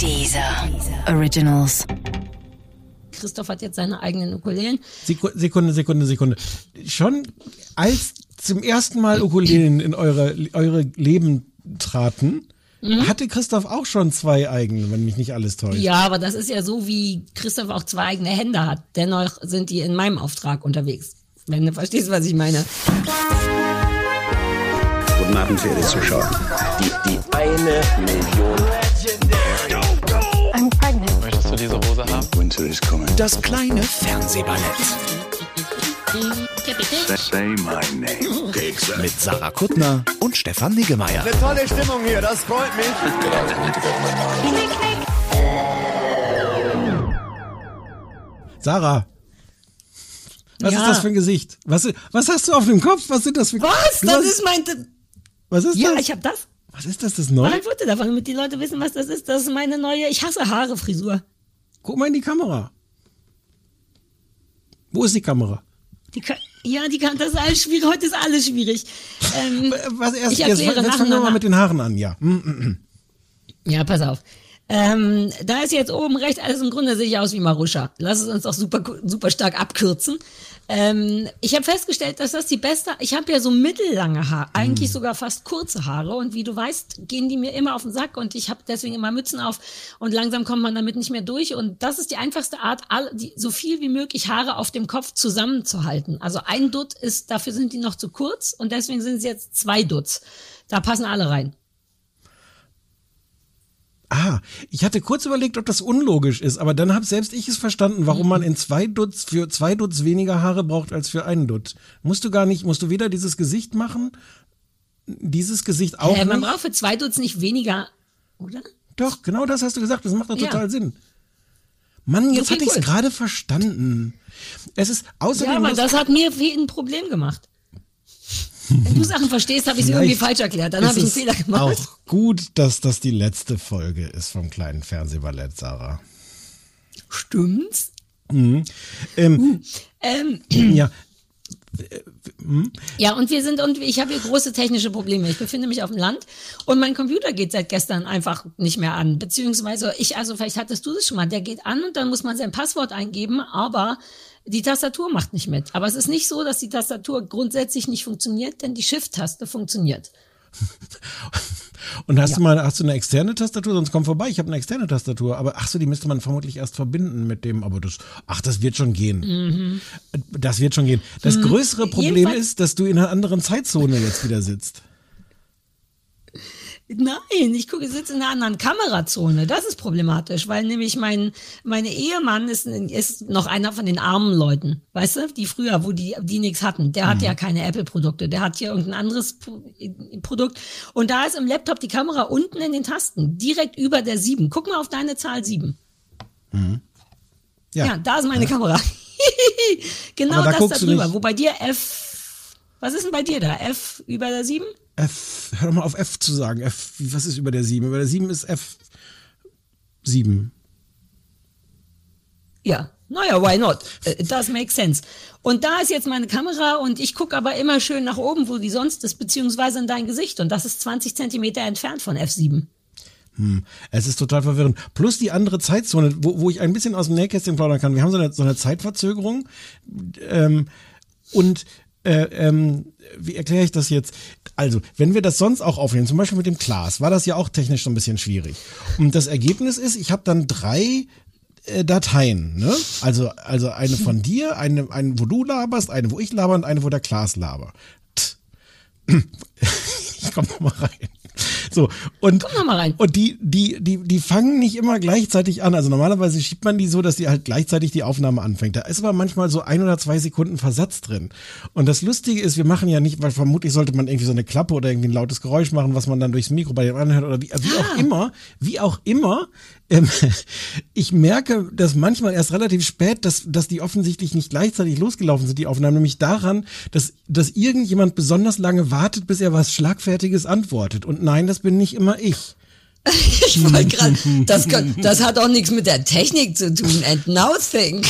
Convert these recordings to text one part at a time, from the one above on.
Dieser Originals. Christoph hat jetzt seine eigenen Ukulelen. Sekunde, Sekunde, Sekunde. Schon als zum ersten Mal Ukulelen in eure, eure Leben traten, mhm. hatte Christoph auch schon zwei eigene, wenn mich nicht alles täuscht. Ja, aber das ist ja so, wie Christoph auch zwei eigene Hände hat. Dennoch sind die in meinem Auftrag unterwegs. Wenn du verstehst, was ich meine. Guten Abend, verehrte Zuschauer. Die, die eine Million. Du diese Hose haben? Winter is coming. Das kleine Fernsehballett. Say my name. Mit Sarah Kuttner und Stefan Niggemeier. Eine tolle Stimmung hier, das freut mich. Sarah. Was Ja. ist das für ein Gesicht? Was, was hast du auf dem Kopf? Was sind das für Was? Das ist mein. Was ist Ja, das? ich hab das. was ist das? Das neu? Mach ein Foto davon, damit die Leute wissen, was das ist. Das ist meine neue. Ich hasse Haare Frisur. Guck mal in die Kamera. Wo ist die Kamera? Die kann, ja, die kann. Das ist alles schwierig. Heute ist alles schwierig. Ähm, Äh, Was erst, Ich jetzt, erkläre jetzt fangen wir mal mit den Haaren an, ja. Hm, hm, hm. Ja, pass auf. Ähm, da ist jetzt oben rechts alles im Grunde sehe ich aus wie Maruscha. Lass es uns auch super, super stark abkürzen. Ähm, ich habe festgestellt, dass das die beste, ich habe ja so mittellange Haare, eigentlich sogar fast kurze Haare und wie du weißt, gehen die mir immer auf den Sack und ich habe deswegen immer Mützen auf und langsam kommt man damit nicht mehr durch und das ist die einfachste Art, all, die, so viel wie möglich Haare auf dem Kopf zusammenzuhalten. Also ein Dutt ist, dafür sind die noch zu kurz und deswegen sind es jetzt zwei Dutts. Da passen alle rein. Ah, ich hatte kurz überlegt, ob das unlogisch ist, aber dann habe selbst ich es verstanden, warum man in zwei Dutz für zwei Dutz weniger Haare braucht als für einen Dutz. Musst du gar nicht, musst du weder dieses Gesicht machen, dieses Gesicht auch Äh, man nicht? braucht für zwei Dutz nicht weniger, oder? Doch, genau das hast du gesagt, das macht doch Ja. total Sinn. Mann, jetzt Okay, hatte ich es cool. gerade verstanden. Es ist außerdem Ja, aber das hat mir viel ein Problem gemacht. Wenn du Sachen verstehst, habe ich sie irgendwie falsch erklärt. Dann habe ich einen Fehler gemacht. Auch gut, dass das die letzte Folge ist vom kleinen Fernsehballett, Sarah. Stimmt's? Ähm, Ähm, ja, ja, und wir sind, und ich habe hier große technische Probleme. Ich befinde mich auf dem Land und mein Computer geht seit gestern einfach nicht mehr an. Beziehungsweise ich, also vielleicht hattest du das schon mal, der geht an und dann muss man sein Passwort eingeben, aber die Tastatur macht nicht mit. Aber es ist nicht so, dass die Tastatur grundsätzlich nicht funktioniert, denn die Shift-Taste funktioniert. Und hast du mal, hast du eine externe Tastatur? Sonst komm vorbei. Ich habe eine externe Tastatur. Aber ach so, die müsste man vermutlich erst verbinden mit dem. Aber das, ach, das wird schon gehen. Das wird schon gehen. Das größere Problem Mhm. Jedenfalls- ist, dass du in einer anderen Zeitzone jetzt wieder sitzt. Nein, ich gucke, sitze in einer anderen Kamerazone. Das ist problematisch, weil nämlich mein mein Ehemann ist, ist noch einer von den armen Leuten, weißt du, die früher, wo die die nichts hatten. Der hat ja keine Apple-Produkte, der hat hier irgendein anderes Pro- Produkt. Und da ist im Laptop die Kamera unten in den Tasten, direkt über der 7. Guck mal auf deine Zahl 7. Ja. Ja, da ist meine Kamera. genau Aber da das da drüber. Wo bei dir F. Was ist denn bei dir da? F über der 7? F, hör doch mal auf F zu sagen. F, was ist über der 7? Über der 7 ist F 7. Ja, naja, why not? It does make sense. Und da ist jetzt meine Kamera und ich gucke aber immer schön nach oben, wo die sonst ist, beziehungsweise in dein Gesicht. Und das ist 20 Zentimeter entfernt von F7. Es ist total verwirrend. Plus die andere Zeitzone, wo, wo ich ein bisschen aus dem Nähkästchen plaudern kann. Wir haben so eine, so eine Zeitverzögerung. Ähm, und äh, ähm, wie erkläre ich das jetzt? Also, wenn wir das sonst auch aufnehmen, zum Beispiel mit dem Glas, war das ja auch technisch so ein bisschen schwierig. Und das Ergebnis ist, ich habe dann drei äh, Dateien, ne? Also, also eine von dir, eine, eine, wo du laberst, eine, wo ich laber und eine, wo der Glas laber. Ich komm noch mal rein. So, und, und die, die, die, die fangen nicht immer gleichzeitig an. Also normalerweise schiebt man die so, dass die halt gleichzeitig die Aufnahme anfängt. Da ist aber manchmal so ein oder zwei Sekunden Versatz drin. Und das Lustige ist, wir machen ja nicht, weil vermutlich sollte man irgendwie so eine Klappe oder irgendwie ein lautes Geräusch machen, was man dann durchs Mikro bei dem anhört oder wie, wie auch immer, wie auch immer. Ähm, ich merke, dass manchmal erst relativ spät, dass, dass die offensichtlich nicht gleichzeitig losgelaufen sind, die Aufnahmen, nämlich daran, dass, dass irgendjemand besonders lange wartet, bis er was Schlagfertiges antwortet. Und nein, das bin nicht immer ich. Ich wollte gerade, das, das hat auch nichts mit der Technik zu tun. And now think.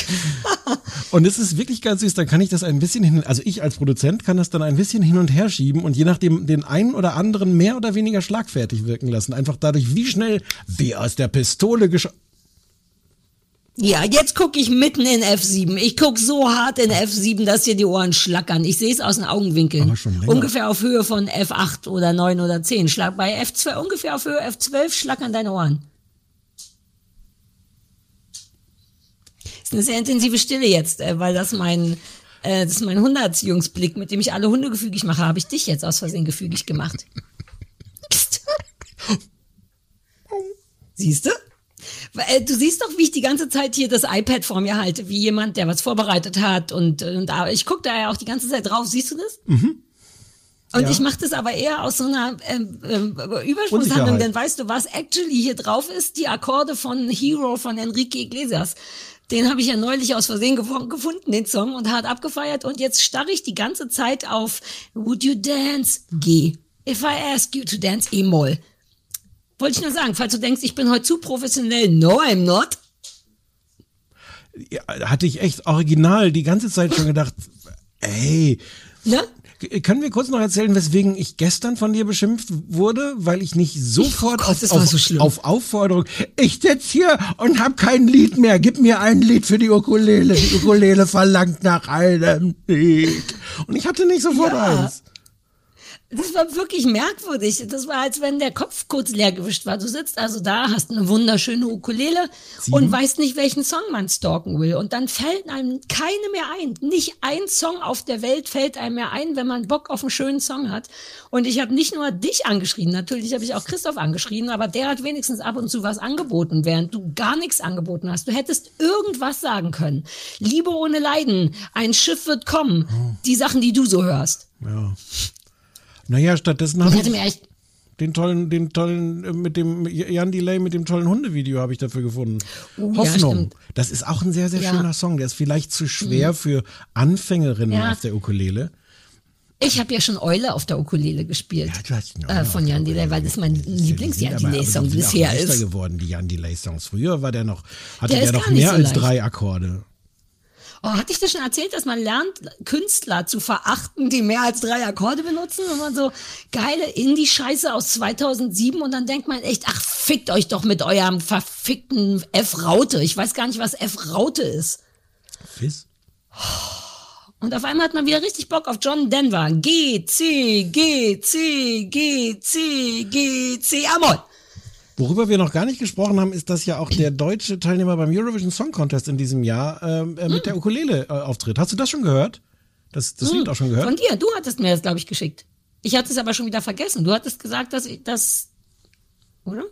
Und es ist wirklich ganz süß, dann kann ich das ein bisschen hin, also ich als Produzent kann das dann ein bisschen hin und her schieben und je nachdem den einen oder anderen mehr oder weniger schlagfertig wirken lassen. Einfach dadurch, wie schnell, wie aus der Pistole geschossen. Ja, jetzt gucke ich mitten in F7. Ich guck so hart in F7, dass dir die Ohren schlackern. Ich sehe es aus den Augenwinkeln. Ungefähr auf Höhe von F8 oder 9 oder 10. Schlag bei F2 ungefähr auf Höhe F12 schlackern deine Ohren. ist eine sehr intensive Stille jetzt, äh, weil das mein äh, das ist mein Hundeerziehungsblick, mit dem ich alle Hunde gefügig mache, habe ich dich jetzt aus Versehen gefügig gemacht. Siehst du? Äh, Du siehst doch, wie ich die ganze Zeit hier das iPad vor mir halte, wie jemand, der was vorbereitet hat und, und da- ich gucke da ja auch die ganze Zeit drauf. Siehst du das? Und Ja. ich mache das aber eher aus so einer ähm, ähm, Übersprungshandlung, denn weißt du, was actually hier drauf ist? Die Akkorde von Hero von Enrique Iglesias. Den habe ich ja neulich aus Versehen gefu- gefunden, den Song, und hart abgefeiert. Und jetzt starre ich die ganze Zeit auf Would you dance? G. If I ask you to dance, E-Moll. Wollte ich nur sagen, falls du denkst, ich bin heute zu professionell. No, I'm not. Ja, hatte ich echt original die ganze Zeit schon gedacht, ey, Ne? können wir kurz noch erzählen, weswegen ich gestern von dir beschimpft wurde, weil ich nicht sofort Gott, auf, auf, so auf Aufforderung, ich sitz hier und hab kein Lied mehr, gib mir ein Lied für die Ukulele, die Ukulele verlangt nach einem Lied. Und ich hatte nicht sofort Ja. eins. Das war wirklich merkwürdig. Das war, als wenn der Kopf kurz leer gewischt war. Du sitzt also da, hast eine wunderschöne Ukulele und weißt nicht, welchen Song man stalken will. Und dann fällt einem keine mehr ein. Nicht ein Song auf der Welt fällt einem mehr ein, wenn man Bock auf einen schönen Song hat. Und ich habe nicht nur dich angeschrien, natürlich habe ich auch Christoph angeschrien, aber der hat wenigstens ab und zu was angeboten, während du gar nichts angeboten hast. Du hättest irgendwas sagen können. Liebe ohne Leiden, ein Schiff wird kommen. Die Sachen, die du so hörst. Ja. Naja, stattdessen habe ich mir echt den tollen, den tollen, äh, mit dem Jan Delay mit dem tollen Hundevideo habe ich dafür gefunden. Ja, Hoffnung. stimmt. das ist auch ein sehr, sehr Ja. Mhm. schöner Song. Der ist vielleicht zu schwer für Anfängerinnen Ja. auf der Ukulele. Ich habe ja schon Eule auf der Ukulele gespielt. Ja, du hast äh, von Jan Delay, weil das mein Lieblings-Jan Delay-Song bisher ist. geworden, die Jan Delay-Songs. Früher war der noch, hatte Der der, noch mehr so als drei Akkorde. Oh, hatte ich dir schon erzählt, dass man lernt, Künstler zu verachten, die mehr als drei Akkorde benutzen? Und man so geile Indie-Scheiße aus 2007 und dann denkt man echt, ach, fickt euch doch mit eurem verfickten F-Raute. Ich weiß gar nicht, was F-Raute ist. Fizz? Und auf einmal hat man wieder richtig Bock auf John Denver. G, C, G, C, G, C, G, C, Amol. Worüber wir noch gar nicht gesprochen haben, ist, dass ja auch der deutsche Teilnehmer beim Eurovision Song Contest in diesem Jahr ähm, äh, mit der Ukulele äh, auftritt. Hast du das schon gehört? Das, das Lied auch schon gehört? Von dir, du hattest mir das, glaube ich, geschickt. Ich hatte es aber schon wieder vergessen. Du hattest gesagt, dass ich das. Oder?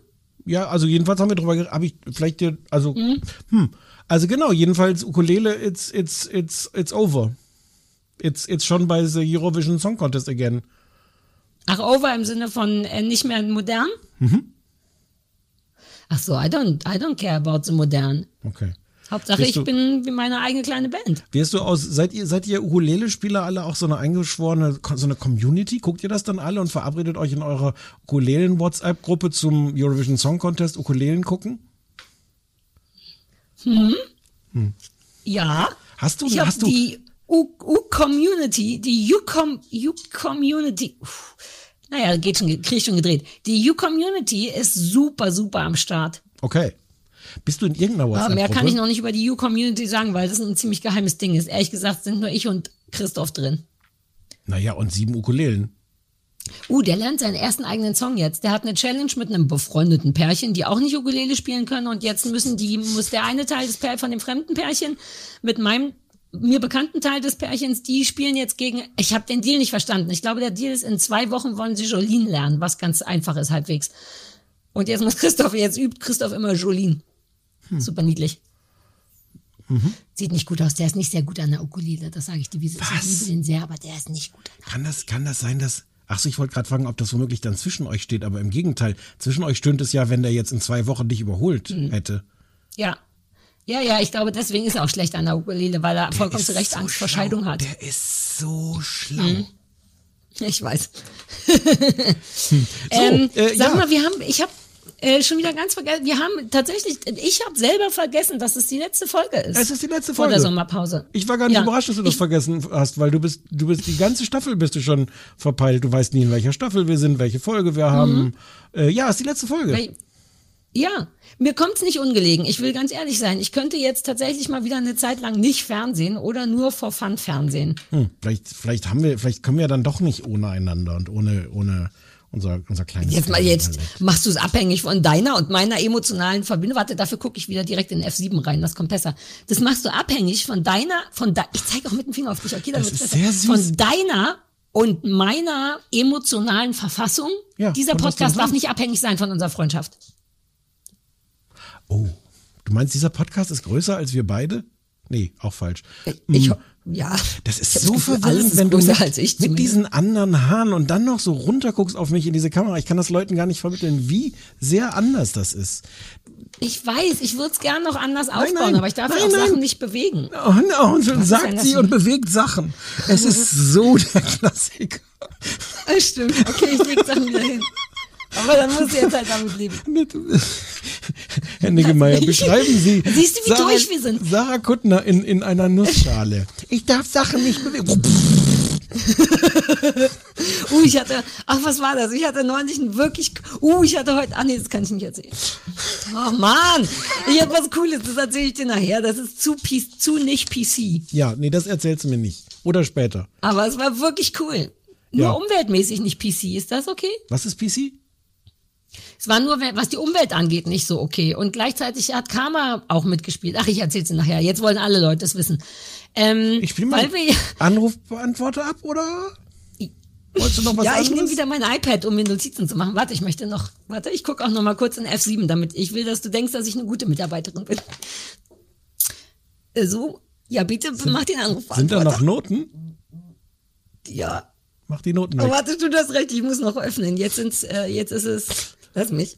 Ja, also jedenfalls haben wir drüber geredet, habe ich vielleicht dir, also, hm, also genau, jedenfalls Ukulele, it's, it's, it's, it's over. It's, it's schon bei the Eurovision Song Contest again. Ach, over im Sinne von äh, nicht mehr modern? Mhm. Ach so, I don't, I don't care about the modern. Okay. Hauptsache, Bist ich bin wie meine eigene kleine Band. Wirst du aus, seid ihr, seid ihr Ukulele-Spieler alle auch so eine eingeschworene, so eine Community? Guckt ihr das dann alle und verabredet euch in eurer Ukulelen-WhatsApp-Gruppe zum Eurovision Song Contest Ukulelen gucken? Ja. Hast du, Ich hast du, die U-Community, die U-Com- U-Community, naja, geht schon, krieg ich schon gedreht. Die U-Community ist super, super am Start. okay. Bist du in irgendeiner Aber WhatsApp-Gruppe? mehr kann ich noch nicht über die U-Community sagen, weil das ein ziemlich geheimes Ding ist. Ehrlich gesagt sind nur ich und Christoph drin. Naja, und sieben Ukulelen. Uh, der lernt seinen ersten eigenen Song jetzt. Der hat eine Challenge mit einem befreundeten Pärchen, die auch nicht Ukulele spielen können. Und jetzt müssen die, muss der eine Teil des Pär von dem fremden Pärchen mit meinem mir bekannten Teil des Pärchens, die spielen jetzt gegen. Ich habe den Deal nicht verstanden. Ich glaube, der Deal ist, in zwei Wochen wollen sie Jolene lernen, was ganz einfach ist halbwegs. Und jetzt muss Christoph, jetzt übt Christoph immer Jolene. Super niedlich. Sieht nicht gut aus. Der ist nicht sehr gut an der Ukulele, das sage ich dir. Ich liebe den sehr, aber der ist nicht gut. an der Kann das, kann das sein, dass. Ach so, ich wollte gerade fragen, ob das womöglich dann zwischen euch steht, aber im Gegenteil, zwischen euch stöhnt es ja, wenn der jetzt in zwei Wochen dich überholt Mhm. hätte. Ja. Ja, ja, ich glaube, deswegen ist er auch schlecht an der Ukulele, weil er vollkommen Ist zu Recht so Angst vor. Scheidung hat. Der ist so schlau. Mhm. Ich weiß. So, ähm, äh, sag ja. mal, wir haben, ich habe äh, schon wieder ganz vergessen. Wir haben tatsächlich, ich habe selber vergessen, dass es die letzte Folge ist. Es ist die letzte vor Folge. der Sommerpause. Ich war gar nicht Ja. überrascht, dass du das vergessen hast, weil du bist, du bist die ganze Staffel bist du schon verpeilt. Du weißt nie, in welcher Staffel wir sind, welche Folge wir haben. Äh, ja, ist die letzte Folge. Weil- Ja, mir kommt's nicht ungelegen. Ich will ganz ehrlich sein. Ich könnte jetzt tatsächlich mal wieder eine Zeit lang nicht Fernsehen oder nur for Fun Fernsehen. Hm, vielleicht, vielleicht haben wir, vielleicht können wir dann doch nicht ohne einander und ohne, ohne unser, unser kleines. Jetzt mal jetzt Internet. machst du es abhängig von deiner und meiner emotionalen Verbindung. Warte, dafür gucke ich wieder direkt in F7 rein. Das kommt besser. Das machst du abhängig von deiner, von de ich zeige auch mit dem Finger auf dich. Okay, dann Das ist sehr süß. Von deiner und meiner emotionalen Verfassung. Ja, Dieser Podcast darf nicht abhängig sein von unserer Freundschaft. Oh, du meinst, dieser Podcast ist größer als wir beide? Nee, auch falsch. Ich, Hm. ja. Das ist so das Gefühl, verwirrend, wenn du mit, mit diesen anderen Haaren und dann noch so runterguckst auf mich in diese Kamera. Ich kann das Leuten gar nicht vermitteln, wie sehr anders das ist. Ich weiß, ich würde es gern noch anders aufbauen, nein. aber ich darf ja Nein, auch nein. Sachen nicht bewegen. Oh, no, und so denn sagt das sie und bewegt Sachen. Es ist so der Klassiker. Äh, Stimmt, okay, ich leg Sachen wieder hin. Aber dann muss ich jetzt halt damit leben. Herr Niggemeier, beschreiben Sie. Siehst du, wie durch wir sind? Sarah Kuttner in, in einer Nussschale. Ich darf Sachen nicht bewegen. Uh, ich hatte, ach, was war das? Ich hatte neulich ein wirklich, uh, ich hatte heute, ah nee, das kann ich nicht erzählen. Oh Mann, ich habe was Cooles, das erzähle ich dir nachher. Das ist zu, zu nicht PC. Ja, nee, das erzählst du mir nicht. Oder später. Aber es war wirklich cool. Nur Ja. umweltmäßig nicht PC. Ist das okay? Was ist PC? Es war nur, was die Umwelt angeht, nicht so okay. Und gleichzeitig hat Karma auch mitgespielt. Ach, ich erzähl's dir nachher. Jetzt wollen alle Leute es wissen. Ähm, Ich spiele mal wir, Anrufbeantworter ab, oder? Wolltest du noch was ja, ich nehme anderes? wieder mein iPad, um mir Notizen zu machen. Warte, ich möchte noch, warte, ich gucke auch noch mal kurz in F7, damit ich will, dass du denkst, dass ich eine gute Mitarbeiterin bin. So, ja, bitte mach den Anruf. Sind da noch Noten? Ja. Mach die Noten Oh, weg. warte, du hast recht, ich muss noch öffnen. Jetzt sind's, äh, jetzt ist es, lass mich.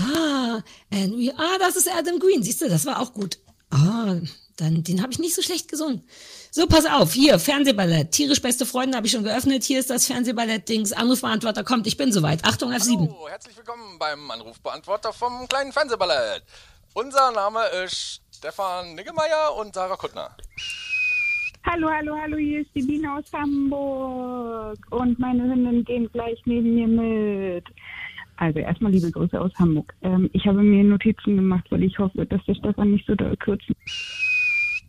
Ah, and we, ah, das ist Adam Green, siehst du, das war auch gut. Ah, dann, den habe ich nicht so schlecht gesungen. So, pass auf, hier, Fernsehballett, tierisch beste Freunde habe ich schon geöffnet. Hier ist das Fernsehballett-Dings, Anrufbeantworter kommt, ich bin soweit. Achtung, F7. Hallo, herzlich willkommen beim Anrufbeantworter vom kleinen Fernsehballett. Unser Name ist Stefan Niggemeier und Sarah Kuttner. Hallo, hallo, hallo, hier ist die Biene aus Hamburg. Und meine Hündin gehen gleich neben mir mit. Also erstmal liebe Grüße aus Hamburg. Ähm, ich habe mir Notizen gemacht, weil ich hoffe, dass der Stefan nicht so doll kürzt.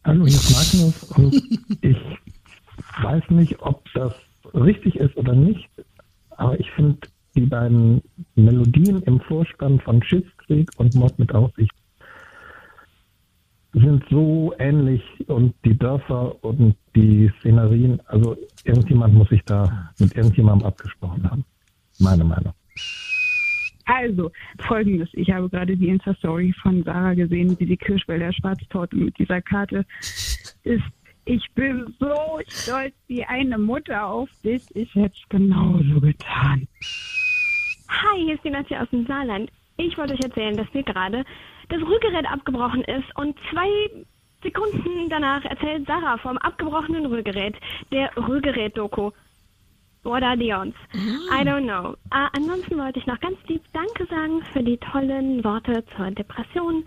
Hallo, hier ist Magnus und ich weiß nicht, ob das richtig ist oder nicht, aber ich finde die beiden Melodien im Vorspann von Schiffskrieg und Mord mit Aussicht sind so ähnlich und die Dörfer und die Szenerien, also irgendjemand muss sich da mit irgendjemandem abgesprochen haben. Meine Meinung. Also, folgendes. Ich habe gerade die Insta-Story von Sarah gesehen, wie die Kirschwälder Schwarztorte mit dieser Karte ist. Ich bin so stolz wie eine Mutter auf dich. Ich hätte es genauso getan. Hi, hier ist die Nancy aus dem Saarland. Ich wollte euch erzählen, dass mir gerade das Rührgerät abgebrochen ist und zwei Sekunden danach erzählt Sarah vom abgebrochenen Rührgerät, der Rührgerät-Doku. What are the odds? I don't know. Äh, ansonsten wollte ich noch ganz lieb Danke sagen für die tollen Worte zur Depression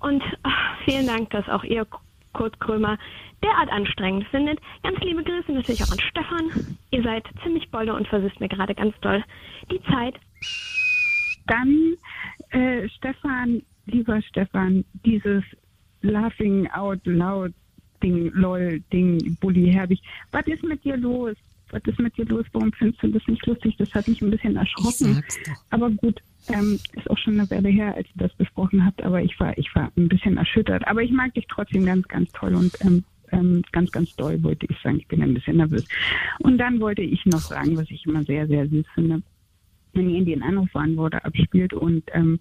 und ach, vielen Dank, dass auch ihr Kurt Krömer derart anstrengend findet. Ganz liebe Grüße natürlich auch an Stefan. Ihr seid ziemlich bolle und versüßt mir gerade ganz doll die Zeit. Dann, äh, Stefan, lieber Stefan, dieses Laughing out loud Ding, lol, Ding, Bully Herbig. Was ist mit dir los? Was ist mit dir los? Warum findest du das nicht lustig? Das hat mich ein bisschen erschrocken. Aber gut, ähm, ist auch schon eine Weile her, als ihr das besprochen habt, aber ich war, ich war ein bisschen erschüttert. Aber ich mag dich trotzdem ganz, ganz toll und ähm, ähm, ganz, ganz doll wollte ich sagen. Ich bin ein bisschen nervös. Und dann wollte ich noch sagen, was ich immer sehr, sehr süß finde wenn ihr in den Anrufbeantworter abspielt und ähm,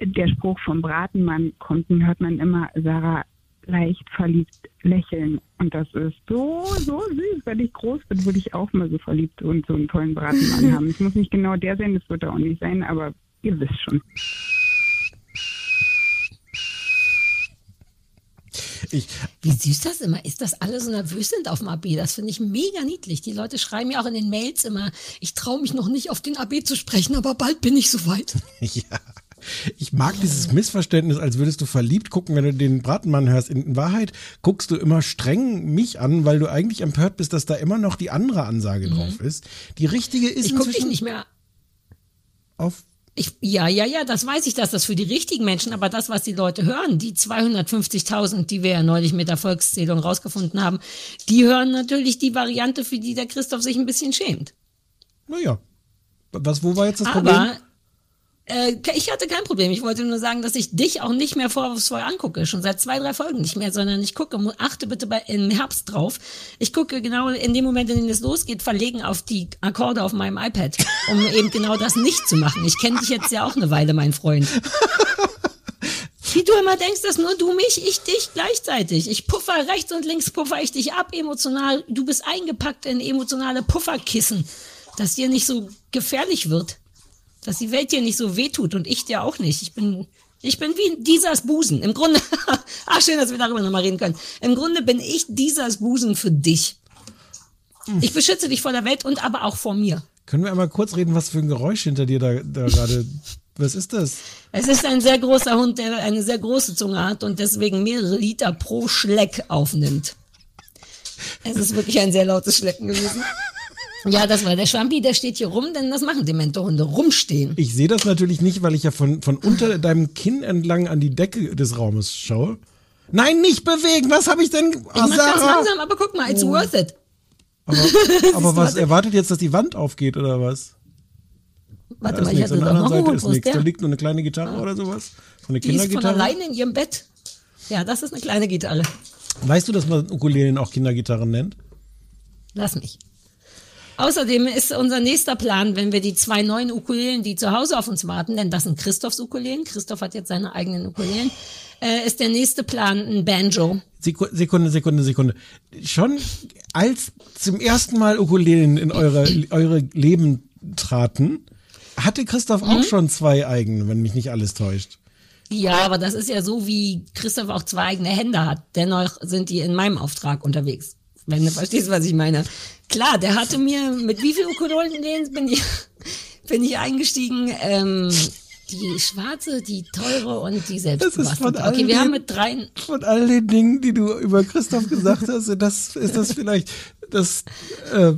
der Spruch vom Bratenmann kommt, dann hört man immer Sarah leicht verliebt lächeln. Und das ist so, so süß. Wenn ich groß bin, würde ich auch mal so verliebt und so einen tollen Bratenmann haben. Es muss nicht genau der sein, das wird er auch nicht sein, aber ihr wisst schon. Ich, Wie süß das immer ist, dass alle so nervös sind auf dem AB. Das finde ich mega niedlich. Die Leute schreiben ja auch in den Mails immer, ich traue mich noch nicht auf den AB zu sprechen, aber bald bin ich soweit. ja. Ich mag dieses Missverständnis, als würdest du verliebt gucken, wenn du den Bratenmann hörst. In Wahrheit guckst du immer streng mich an, weil du eigentlich empört bist, dass da immer noch die andere Ansage drauf ist. Die richtige ist Mhm. Ich gucke dich nicht mehr auf Ich, ja, ja, ja, das weiß ich, dass das für die richtigen Menschen, aber das, was die Leute hören, die 250.000, die wir ja neulich mit der Volkszählung rausgefunden haben, die hören natürlich die Variante, für die der Christoph sich ein bisschen schämt. Naja. Was, wo war jetzt das Problem? Äh, ich hatte kein Problem. Ich wollte nur sagen, dass ich dich auch nicht mehr vorwurfsvoll angucke. Schon seit zwei, drei Folgen nicht mehr, sondern ich gucke, achte bitte bei, im Herbst drauf. Ich gucke genau in dem Moment, in dem es losgeht, verlegen auf die Akkorde auf meinem iPad, um eben genau das nicht zu machen. Ich kenne dich jetzt ja auch eine Weile, mein Freund. Wie du immer denkst, dass nur du mich, ich dich gleichzeitig. Ich puffer rechts und links, puffer ich dich ab emotional. Du bist eingepackt in emotionale Pufferkissen, dass dir nicht so gefährlich wird. Dass die Welt dir nicht so wehtut und ich dir auch nicht. Ich bin, ich bin wie dieses Busen. Im Grunde, ach schön, dass wir darüber nochmal reden können. Im Grunde bin ich dieses Busen für dich. Ich beschütze dich vor der Welt und aber auch vor mir. Können wir einmal kurz reden, was für ein Geräusch hinter dir da, da gerade. Was ist das? Es ist ein sehr großer Hund, der eine sehr große Zunge hat und deswegen mehrere Liter pro Schleck aufnimmt. Es ist wirklich ein sehr lautes Schlecken gewesen. Ja, das war der Schwampi, der steht hier rum, denn das machen Dementorhunde, rumstehen. Ich sehe das natürlich nicht, weil ich ja von, von unter deinem Kinn entlang an die Decke des Raumes schaue. Nenein, nicht bewegen! Was habe ich denn? Ich mach ganz langsam, aber guck mal, it's worth it. Aber, aber was erwartet jetzt, dass die Wand aufgeht oder was? Warte da mal, ich hatte doch noch anderen einen ist nichts. Da liegt nur eine kleine Gitarre oder sowas. So eine Die ist von Kindergitarre. alleine in ihrem Bett. Ja, das ist eine kleine Gitarre. Weißt du, dass man Ukulelen auch Kindergitarren nennt? Lass mich. Außerdem ist unser nächster Plan, wenn wir die zwei neuen Ukulelen, die zu Hause auf uns warten, denn das sind Christophs Ukulelen, Christoph hat jetzt seine eigenen Ukulelen, äh, ist der nächste Plan ein Banjo. Seku- Sekunde, Sekunde, Sekunde. Schon als zum ersten Mal Ukulelen in eure, eure Leben traten, hatte Christoph Mhm. auch schon zwei eigene, wenn mich nicht alles täuscht. Ja, aber das ist ja so, wie Christoph auch zwei eigene Hände hat. Dennoch sind die in meinem Auftrag unterwegs. Wenn du verstehst, was ich meine. Klar, der hatte mir, mit wie viel Ukulelen bin ich, bin ich eingestiegen? Ähm, die schwarze, die teure und die Das ist von selbstgebastelte. Okay, wir den- haben mit dreien, Von all den Dingen, die du über Christoph gesagt hast, das, ist das vielleicht das äh,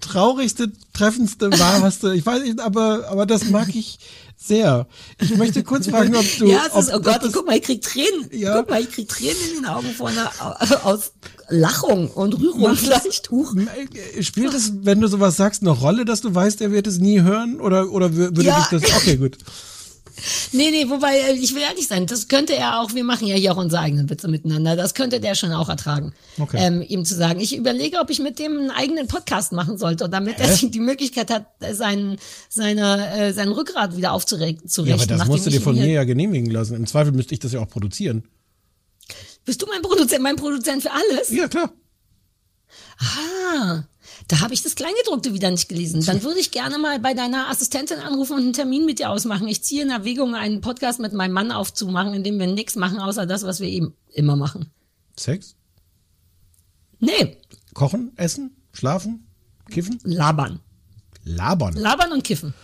traurigste, treffendste war, was du, ich weiß nicht, aber, aber das mag ich sehr. Ich möchte kurz fragen, ob du. ja, es ob, ist, oh Gott, das, guck mal, ich krieg Tränen. Ja. Guck mal, ich krieg Tränen in den Augen von einer, aus Lachung und Rührung vielleicht. Huch. äh, Spielt es, wenn du sowas sagst, eine Rolle, dass du weißt, er wird es nie hören? Oder, oder wür- würde Ja. dich das. Okay, gut. Nee, nee, wobei, äh, ich will ehrlich sein, das könnte er auch, wir machen ja hier auch unsere eigenen Witze miteinander, das könnte der schon auch ertragen, Okay. ähm, ihm zu sagen. Ich überlege, ob ich mit dem einen eigenen Podcast machen sollte, damit er die Möglichkeit hat, sein, seine, äh, sein Rückgrat wieder aufzurichten. Ja, aber das musst du dir von mir ja genehmigen lassen. Im Zweifel müsste ich das ja auch produzieren. Bist du mein Produzent, mein Produzent für alles? Ja, klar. Ah, da habe ich das Kleingedruckte wieder nicht gelesen. Dann würde ich gerne mal bei deiner Assistentin anrufen und einen Termin mit dir ausmachen. Ich ziehe in Erwägung, einen Podcast mit meinem Mann aufzumachen, in dem wir nichts machen, außer das, was wir eben immer machen. Sex? Nee, Kochen? Essen? Schlafen? Kiffen? labern. Labern. Labern und kiffen.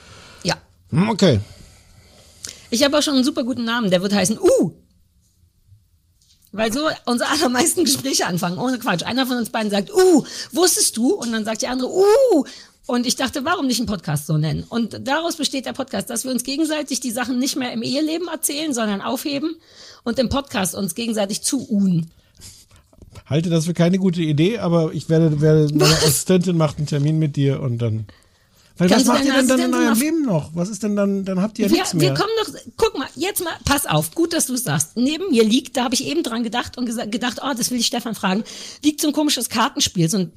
Ja. Hm, Okay. Ich habe auch schon einen super guten Namen, der wird heißen Uh. Weil so unsere allermeisten Gespräche anfangen, ohne Quatsch. Einer von uns beiden sagt, uh, wusstest du? Und dann sagt die andere, uh. Und ich dachte, warum nicht einen Podcast so nennen? Und daraus besteht der Podcast, dass wir uns gegenseitig die Sachen nicht mehr im Eheleben erzählen, sondern aufheben und im Podcast uns gegenseitig zuuhen. Halte das für keine gute Idee, aber ich werde, werde meine Assistentin macht einen Termin mit dir und dann. Weil Kannst was macht ihr denn dann in eurem auf- Leben noch? Was ist denn dann? Dann habt ihr ja Wir, nichts wir mehr. kommen doch, guck mal, jetzt mal, pass auf, gut, dass du es sagst. Neben mir liegt, da habe ich eben dran gedacht und gedacht, oh, das will ich Stefan fragen, liegt so ein komisches Kartenspiel, so ein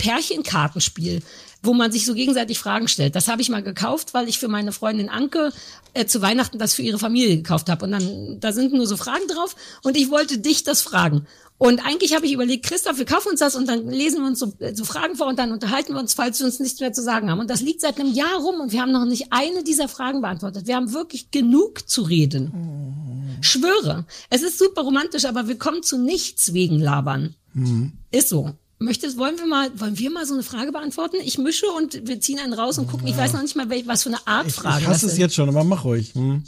Pärchenkartenspiel, wo man sich so gegenseitig Fragen stellt. Das habe ich mal gekauft, weil ich für meine Freundin Anke äh, zu Weihnachten das für ihre Familie gekauft habe. Und dann, da sind nur so Fragen drauf und ich wollte dich das fragen. Und eigentlich habe ich überlegt, Christoph, wir kaufen uns das und dann lesen wir uns so, äh, so Fragen vor und dann unterhalten wir uns, falls wir uns nichts mehr zu sagen haben. Und das liegt seit einem Jahr rum und wir haben noch nicht eine dieser Fragen beantwortet. Wir haben wirklich genug zu reden. Schwöre. Es ist super romantisch, aber wir kommen zu nichts wegen Labern. Mhm. Ist so. Möchtest, wollen wir mal, wollen wir mal so eine Frage beantworten? Ich mische und wir ziehen einen raus und gucken. Ich weiß noch nicht mal, welch, was für eine Art Ich, Frage ich hasse es ist. jetzt schon, aber mach ruhig. Hm.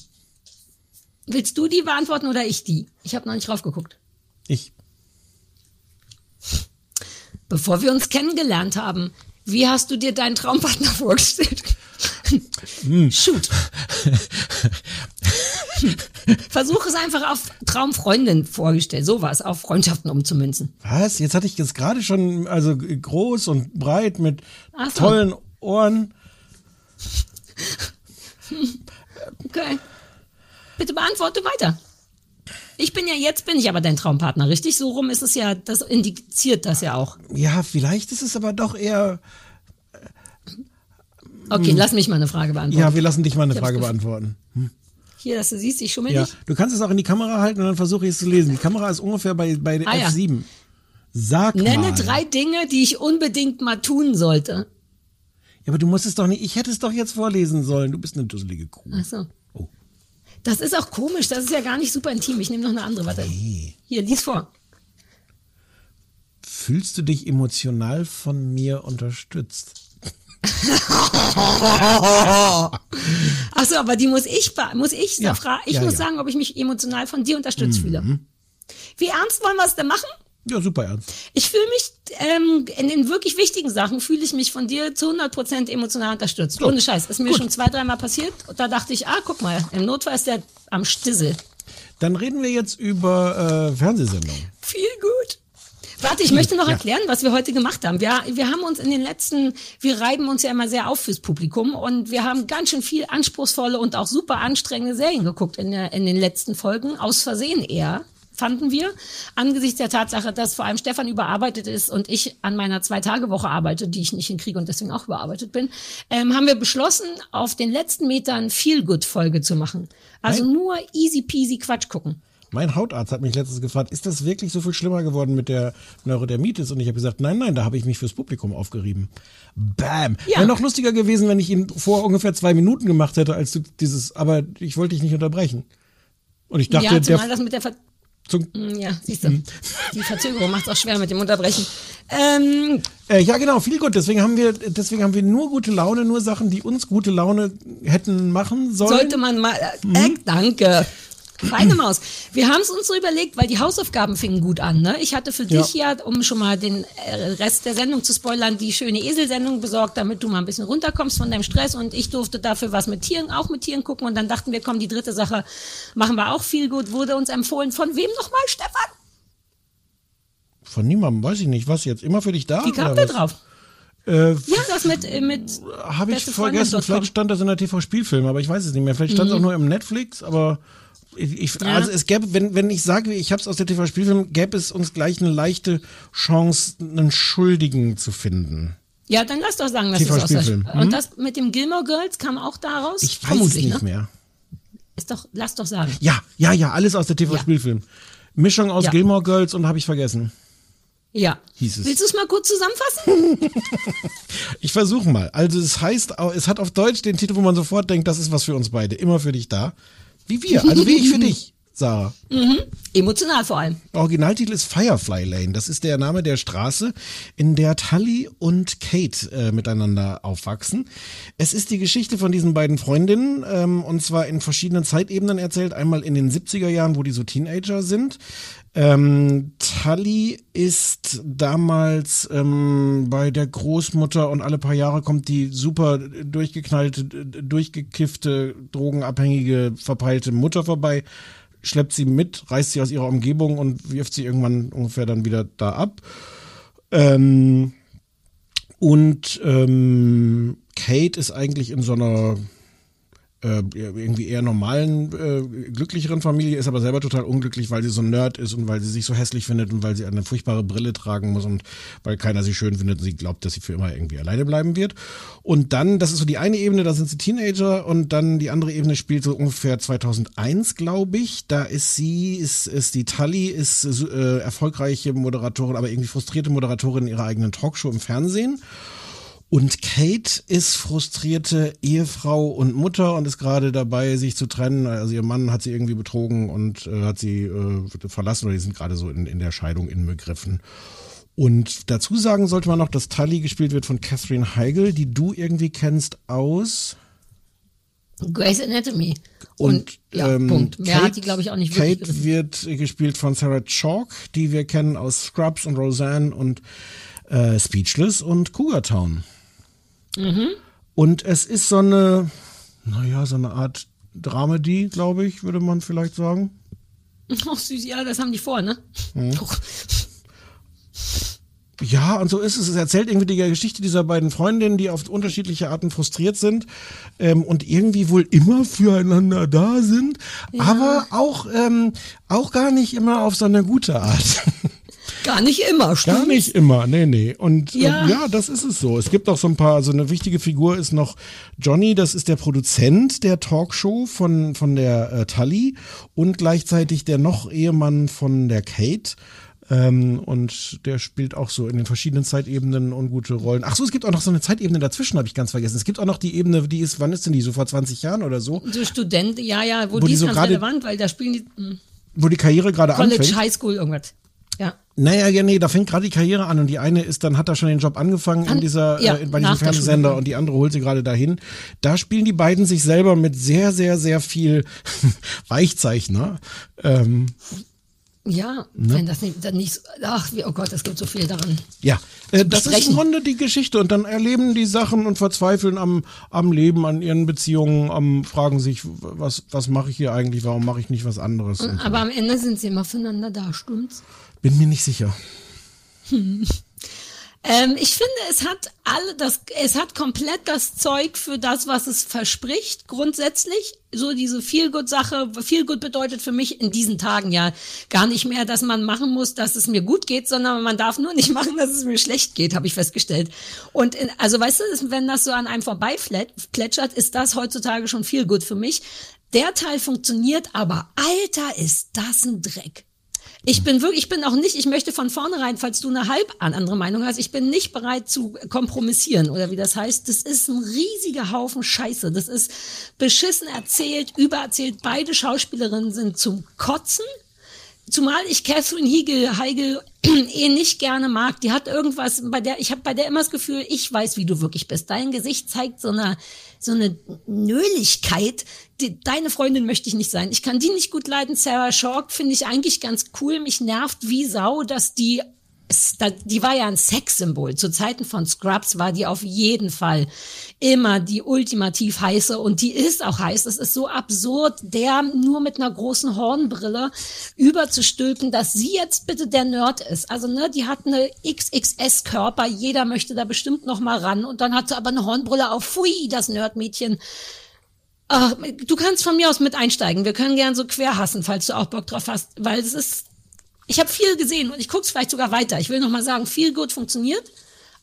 Willst du die beantworten oder ich die? Ich habe noch nicht drauf geguckt. Ich. Bevor wir uns kennengelernt haben, wie hast du dir deinen Traumpartner vorgestellt? Hm. Shoot. Versuch es einfach auf Traumfreundin vorgestellt, sowas, auf Freundschaften umzumünzen. Was? Jetzt hatte ich jetzt gerade schon, also groß und breit mit so. tollen Ohren. Okay. Bitte beantworte weiter. Ich bin ja, jetzt bin ich aber dein Traumpartner, richtig? So rum ist es ja, das indiziert das ja auch. Ja, vielleicht ist es aber doch eher. Okay, Hm. lass mich mal eine Frage beantworten. Ja, wir lassen dich mal eine Ich Frage beantworten. Hier, dass du siehst, ich schummel Ja, nicht. du kannst es auch in die Kamera halten und dann versuche ich es zu lesen. Die Kamera ist ungefähr bei, bei Ah, ja. F7. Sag Nenne mal. drei Dinge, die ich unbedingt mal tun sollte. Ja, aber du musst es doch nicht. Ich hätte es doch jetzt vorlesen sollen. Du bist eine dusselige Kuh. Ach so. Das ist auch komisch, das ist ja gar nicht super intim. Ich nehme noch eine andere, warte. Hier, lies vor. Fühlst du dich emotional von mir unterstützt? Ach so, aber die muss ich, muss ich Ja, fragen. Ich ja, muss ja. sagen, ob ich mich emotional von dir unterstützt fühle. Wie ernst wollen wir es denn machen? Ja, super ernst. Ich fühle mich ähm, in den wirklich wichtigen Sachen fühle ich mich von dir zu 100% emotional unterstützt. Ohne Scheiß. Ist mir Gut. schon zwei, dreimal passiert. Und da dachte ich, ah, guck mal, im Notfall ist der am Stissel. Dann reden wir jetzt über äh, Fernsehsendungen. Viel gut. Warte, ich möchte noch Ja. erklären, was wir heute gemacht haben. Wir, wir haben uns in den letzten, wir reiben uns ja immer sehr auf fürs Publikum und wir haben ganz schön viel anspruchsvolle und auch super anstrengende Serien geguckt in, der, in den letzten Folgen. Aus Versehen eher, fanden wir. Angesichts der Tatsache, dass vor allem Stefan überarbeitet ist und ich an meiner Zwei-Tage-Woche arbeite, die ich nicht hinkriege und deswegen auch überarbeitet bin, ähm, haben wir beschlossen, auf den letzten Metern Feel-Good-Folge zu machen. Also nur easy peasy Quatsch gucken. Mein Hautarzt hat mich letztens gefragt, ist das wirklich so viel schlimmer geworden mit der Neurodermitis? Und ich habe gesagt, nein, nein, da habe ich mich fürs Publikum aufgerieben. Bam. Ja. Wäre noch lustiger gewesen, wenn ich ihn vor ungefähr zwei Minuten gemacht hätte, als du dieses, aber ich wollte dich nicht unterbrechen. Und ich dachte, ja, zumal der das mit der Ver zum, Mm, Ja, siehst du. Die Verzögerung macht es auch schwer mit dem Unterbrechen. Ähm, äh, ja genau, viel gut. Deswegen haben wir, deswegen haben wir nur gute Laune, nur Sachen, die uns gute Laune hätten machen sollen. sollte man mal. Äh, äh, danke. Feine Maus. Wir haben es uns so überlegt, weil die Hausaufgaben fingen gut an. Ne? Ich hatte für Ja. dich ja, um schon mal den äh, Rest der Sendung zu spoilern, die schöne Eselsendung besorgt, damit du mal ein bisschen runterkommst von deinem Stress. Und ich durfte dafür was mit Tieren, auch mit Tieren gucken. Und dann dachten wir, komm, die dritte Sache machen wir auch viel gut. Wurde uns empfohlen. Von wem nochmal, Stefan? Von niemandem, weiß ich nicht. Was jetzt? Immer für dich da? Wie kam was? drauf? Äh, Ja, das mit, äh, mit Habe ich vergessen. Vielleicht stand das in der TV-Spielfilm, aber ich weiß es nicht mehr. Vielleicht stand es Mhm. auch nur im Netflix, aber ich, Ja. also es gäbe, wenn, wenn ich sage, ich habe es aus der TV-Spielfilm, gäbe es uns gleich eine leichte Chance, einen Schuldigen zu finden. Ja, dann lass doch sagen, dass es aus der TV-Spielfilm. Und das mit dem Gilmore Girls kam auch daraus? Ich weiß es nicht ne? mehr. Ist doch, lass doch sagen. Ja, ja, ja, alles aus der TV-Spielfilm. Mischung aus Ja. Gilmore Girls und habe ich vergessen. Ja. Hieß es. Willst du es mal kurz zusammenfassen? Ich versuche mal. Also es heißt, es hat auf Deutsch den Titel, wo man sofort denkt, das ist was für uns beide. Immer für dich da. Wie wir, also wie ich für dich, Sarah. mhm. Emotional vor allem. Originaltitel ist Firefly Lane. Das ist der Name der Straße, in der Tully und Kate äh, miteinander aufwachsen. Es ist die Geschichte von diesen beiden Freundinnen ähm, und zwar in verschiedenen Zeitebenen erzählt. Einmal in den 70er Jahren, wo die so Teenager sind. Ähm, Tully ist damals ähm, bei der Großmutter und alle paar Jahre kommt die super durchgeknallte, durchgekiffte, drogenabhängige, verpeilte Mutter vorbei, schleppt sie mit, reißt sie aus ihrer Umgebung und wirft sie irgendwann ungefähr dann wieder da ab. Ähm, und ähm, Kate ist eigentlich in so einer äh, irgendwie eher normalen, äh, glücklicheren Familie, ist aber selber total unglücklich, weil sie so ein Nerd ist und weil sie sich so hässlich findet und weil sie eine furchtbare Brille tragen muss und weil keiner sie schön findet und sie glaubt, dass sie für immer irgendwie alleine bleiben wird. Und dann, das ist so die eine Ebene, da sind sie Teenager und dann die andere Ebene spielt so ungefähr 2001, glaube ich. Da ist sie, ist, ist die Tully, ist äh, erfolgreiche Moderatorin, aber irgendwie frustrierte Moderatorin in ihrer eigenen Talkshow im Fernsehen. Und Kate ist frustrierte Ehefrau und Mutter und ist gerade dabei, sich zu trennen. Also ihr Mann hat sie irgendwie betrogen und äh, hat sie äh, verlassen oder die sind gerade so in, in der Scheidung inbegriffen. Und dazu sagen sollte man noch, dass Tully gespielt wird von Catherine Heigl, die du irgendwie kennst aus Grey's Anatomy. und, Und, ja, ähm, Punkt. Mehr Kate, hat die, glaube ich, auch nicht wirklich Kate gerissen. wird gespielt von Sarah Chalk, die wir kennen aus Scrubs und Roseanne und äh, Speechless und Cougar Town. Mhm. Und es ist so eine, naja, so eine Art Dramedy, glaube ich, würde man vielleicht sagen. Ach süß, ja, das haben die vor, ne? Mhm. Ja, und so ist es. Es erzählt irgendwie die Geschichte dieser beiden Freundinnen, die auf unterschiedliche Arten frustriert sind ähm, und irgendwie wohl immer füreinander da sind, aber auch, ähm, auch gar nicht immer auf so eine gute Art. Gar nicht immer, stimmt. Gar nicht immer, nee, nee. Und Ja. ja. ja, das ist es so. Es gibt auch so ein paar, so eine wichtige Figur ist noch Johnny, das ist der Produzent der Talkshow von, von der äh, Tully und gleichzeitig der noch Ehemann von der Kate. Ähm, und der spielt auch so in den verschiedenen Zeitebenen ungute Rollen. Ach so, es gibt auch noch so eine Zeitebene dazwischen, habe ich ganz vergessen. Es gibt auch noch die Ebene, die ist, wann ist denn die? So vor 20 Jahren oder so? So Student, ja, ja, wo, Wo die ist so ganz gerade- relevant, weil da spielen die hm, Wo die Karriere gerade College, anfängt. High School, irgendwas. Ja. Naja, ja, nee, da fängt gerade die Karriere an und die eine ist, dann hat er schon den Job angefangen An- in dieser, ja, äh, bei diesem der Fernsehsender und die andere holt sie gerade dahin. Da spielen die beiden sich selber mit sehr, sehr, sehr viel Weichzeichner. Ähm, Ja, Ne? wenn das nicht, dann nicht, so- ach, oh Gott, es gibt so viel daran. ja, äh, das ist im Grunde die Geschichte und dann erleben die Sachen und verzweifeln am, am Leben, an ihren Beziehungen, am fragen sich, was, was mache ich hier eigentlich, warum mache ich nicht was anderes? Und Aber am Ende sind sie immer füreinander da, stimmt's? Bin mir nicht sicher. Hm. Ähm, ich finde, es hat alle das, es hat komplett das Zeug für das, was es verspricht, grundsätzlich. So diese Feel-Good-Sache. Feel-Good bedeutet für mich in diesen Tagen ja gar nicht mehr, dass man machen muss, dass es mir gut geht, sondern man darf nur nicht machen, dass es mir schlecht geht, habe ich festgestellt. Und in, also weißt du, wenn das so an einem vorbeiplätschert, ist das heutzutage schon Feel-Good für mich. Der Teil funktioniert, aber Alter, ist das ein Dreck. Ich bin wirklich, ich bin auch nicht, ich möchte von vornherein, falls du eine halb an- andere Meinung hast, ich bin nicht bereit zu kompromissieren oder wie das heißt. Das ist ein riesiger Haufen Scheiße. Das ist beschissen erzählt, übererzählt. Beide Schauspielerinnen sind zum Kotzen. Zumal ich Catherine Hiegel, Heigel eh nicht gerne mag. Die hat irgendwas, bei der, ich habe bei der immer das Gefühl, ich weiß, wie du wirklich bist. Dein Gesicht zeigt so eine, so eine Nöligkeit. Die, deine Freundin möchte ich nicht sein. Ich kann die nicht gut leiden. Sarah Chalk finde ich eigentlich ganz cool. Mich nervt wie Sau, dass die die war ja ein Sexsymbol. Zu Zeiten von Scrubs war die auf jeden Fall immer die ultimativ heiße und die ist auch heiß. Es ist so absurd, der nur mit einer großen Hornbrille überzustülpen, dass sie jetzt bitte der Nerd ist. Also ne, die hat eine XXS-Körper, jeder möchte da bestimmt noch mal ran und dann hat sie aber eine Hornbrille auf. Pfui, das Nerdmädchen. Ach, du kannst von mir aus mit einsteigen. Wir können gern so quer hassen, falls du auch Bock drauf hast, weil es ist ich habe viel gesehen und ich gucke es vielleicht sogar weiter. Ich will noch mal sagen, viel gut funktioniert,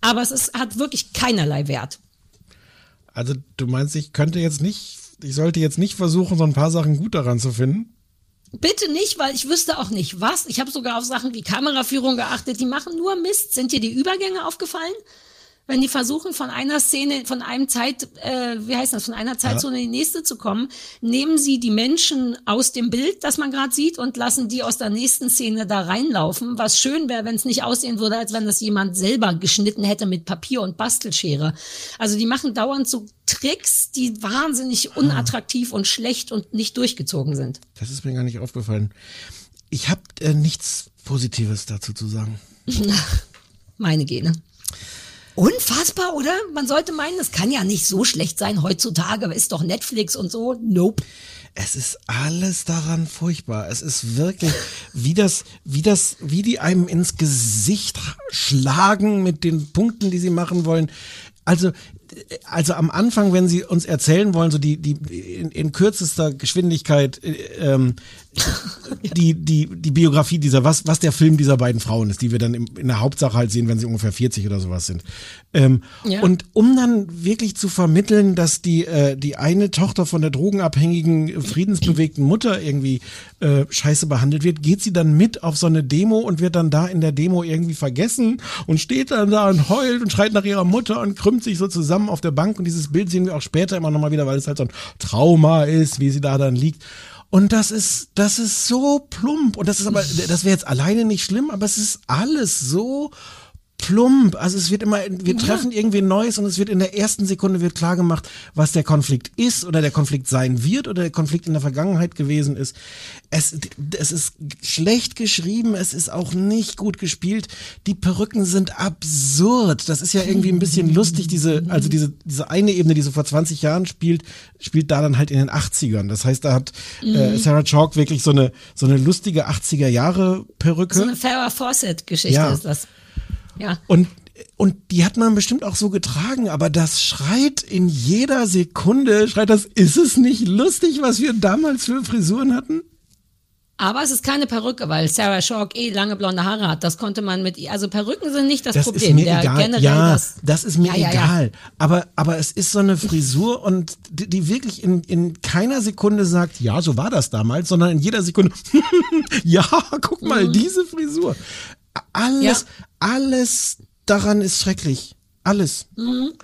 aber es ist, hat wirklich keinerlei Wert. Also du meinst, ich könnte jetzt nicht, ich sollte jetzt nicht versuchen, so ein paar Sachen gut daran zu finden? Bitte nicht, weil ich wüsste auch nicht was. Ich habe sogar auf Sachen wie Kameraführung geachtet. Die machen nur Mist. Sind dir die Übergänge aufgefallen? Wenn die versuchen, von einer Szene, von einem Zeit, äh, wie heißt das, von einer Zeitzone in die nächste zu kommen, nehmen sie die Menschen aus dem Bild, das man gerade sieht, und lassen die aus der nächsten Szene da reinlaufen. Was schön wäre, wenn es nicht aussehen würde, als wenn das jemand selber geschnitten hätte mit Papier und Bastelschere. Also die machen dauernd so Tricks, die wahnsinnig unattraktiv und schlecht und nicht durchgezogen sind. Das ist mir gar nicht aufgefallen. Ich habe äh, nichts Positives dazu zu sagen. Meine Gene. Unfassbar, oder? Man sollte meinen, es kann ja nicht so schlecht sein heutzutage, ist doch Netflix und so. Nope. Es ist alles daran furchtbar. Es ist wirklich, wie das, wie das, wie die einem ins Gesicht schlagen mit den Punkten, die sie machen wollen. Also, also am Anfang, wenn sie uns erzählen wollen, so die, die in, in kürzester Geschwindigkeit, äh, ähm, die, die, die Biografie dieser, was, was der Film dieser beiden Frauen ist, die wir dann im, in der Hauptsache halt sehen, wenn sie ungefähr 40 oder sowas sind. Ähm, Ja. Und um dann wirklich zu vermitteln, dass die, äh, die eine Tochter von der drogenabhängigen, friedensbewegten Mutter irgendwie äh, scheiße behandelt wird, geht sie dann mit auf so eine Demo und wird dann da in der Demo irgendwie vergessen und steht dann da und heult und schreit nach ihrer Mutter und krümmt sich so zusammen auf der Bank und dieses Bild sehen wir auch später immer nochmal wieder, weil es halt so ein Trauma ist, wie sie da dann liegt. Und das ist, das ist so plump. Und das ist aber, das wäre jetzt alleine nicht schlimm, aber es ist alles so plump. Also es wird immer, wir treffen irgendwie Neues und es wird in der ersten Sekunde wird klar gemacht, was der Konflikt ist oder der Konflikt sein wird oder der Konflikt in der Vergangenheit gewesen ist. Es, es ist schlecht geschrieben, es ist auch nicht gut gespielt. Die Perücken sind absurd. Das ist ja irgendwie ein bisschen lustig, diese, also diese, diese eine Ebene, die so vor 20 Jahren spielt, spielt da dann halt in den 80ern. Das heißt, da hat äh, Mhm. Sarah Chalk wirklich so eine, so eine lustige 80er Jahre Perücke. So eine Farrah Fawcett-Geschichte Ja. ist das. Ja. Und, und die hat man bestimmt auch so getragen, aber das schreit in jeder Sekunde, schreit das, ist es nicht lustig, was wir damals für Frisuren hatten? Aber es ist keine Perücke, weil Sarah Chalk eh lange blonde Haare hat. Das konnte man mit ihr. Also Perücken sind nicht das, Das Problem. ist mir Der egal. generell Ja, das, das ist mir Ja, ja, ja. egal. Aber, aber es ist so eine Frisur und die, die wirklich in, in keiner Sekunde sagt, ja, so war das damals, sondern in jeder Sekunde, ja, guck mal, Mhm. diese Frisur. Alles, alles daran ist schrecklich. Alles. Mhm.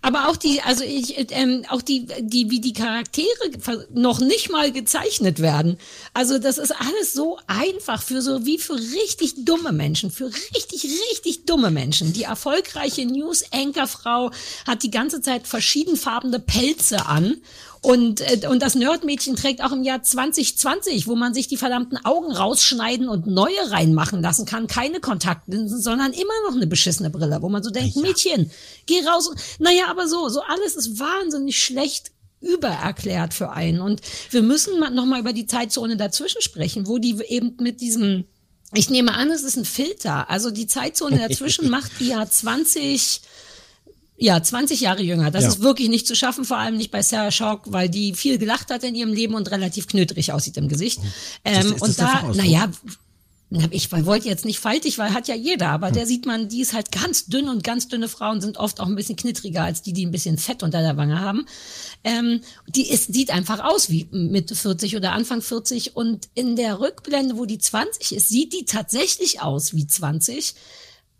Aber auch die, also ich, ähm, auch die, die, wie die Charaktere noch nicht mal gezeichnet werden. Also das ist alles so einfach für so wie für richtig dumme Menschen, für richtig, richtig dumme Menschen. Die erfolgreiche News-Anchor-Frau hat die ganze Zeit verschiedenfarbene Pelze an. Und, äh, und das Nerdmädchen trägt auch im Jahr 2020, wo man sich die verdammten Augen rausschneiden und neue reinmachen lassen kann, keine Kontaktlinsen, sondern immer noch eine beschissene Brille, wo man so denkt, Mädchen, geh raus. Naja, aber so, so alles ist wahnsinnig schlecht übererklärt für einen. Und wir müssen mal- noch mal über die Zeitzone dazwischen sprechen, wo die eben mit diesem, ich nehme an, es ist ein Filter. Also die Zeitzone dazwischen macht die ja 20, ja, 20 Jahre jünger. Das Ja. ist wirklich nicht zu schaffen, vor allem nicht bei Sarah Chalk, weil die viel gelacht hat in ihrem Leben und relativ knöterig aussieht im Gesicht. das- Ähm, das und da, naja, na, ich wollte jetzt nicht faltig, weil hat ja jeder, aber Hm. der sieht man, die ist halt ganz dünn und ganz dünne Frauen sind oft auch ein bisschen knittriger als die, die ein bisschen Fett unter der Wange haben. Ähm, die ist, sieht einfach aus wie Mitte 40 oder Anfang 40 und in der Rückblende, wo die 20 ist, sieht die tatsächlich aus wie 20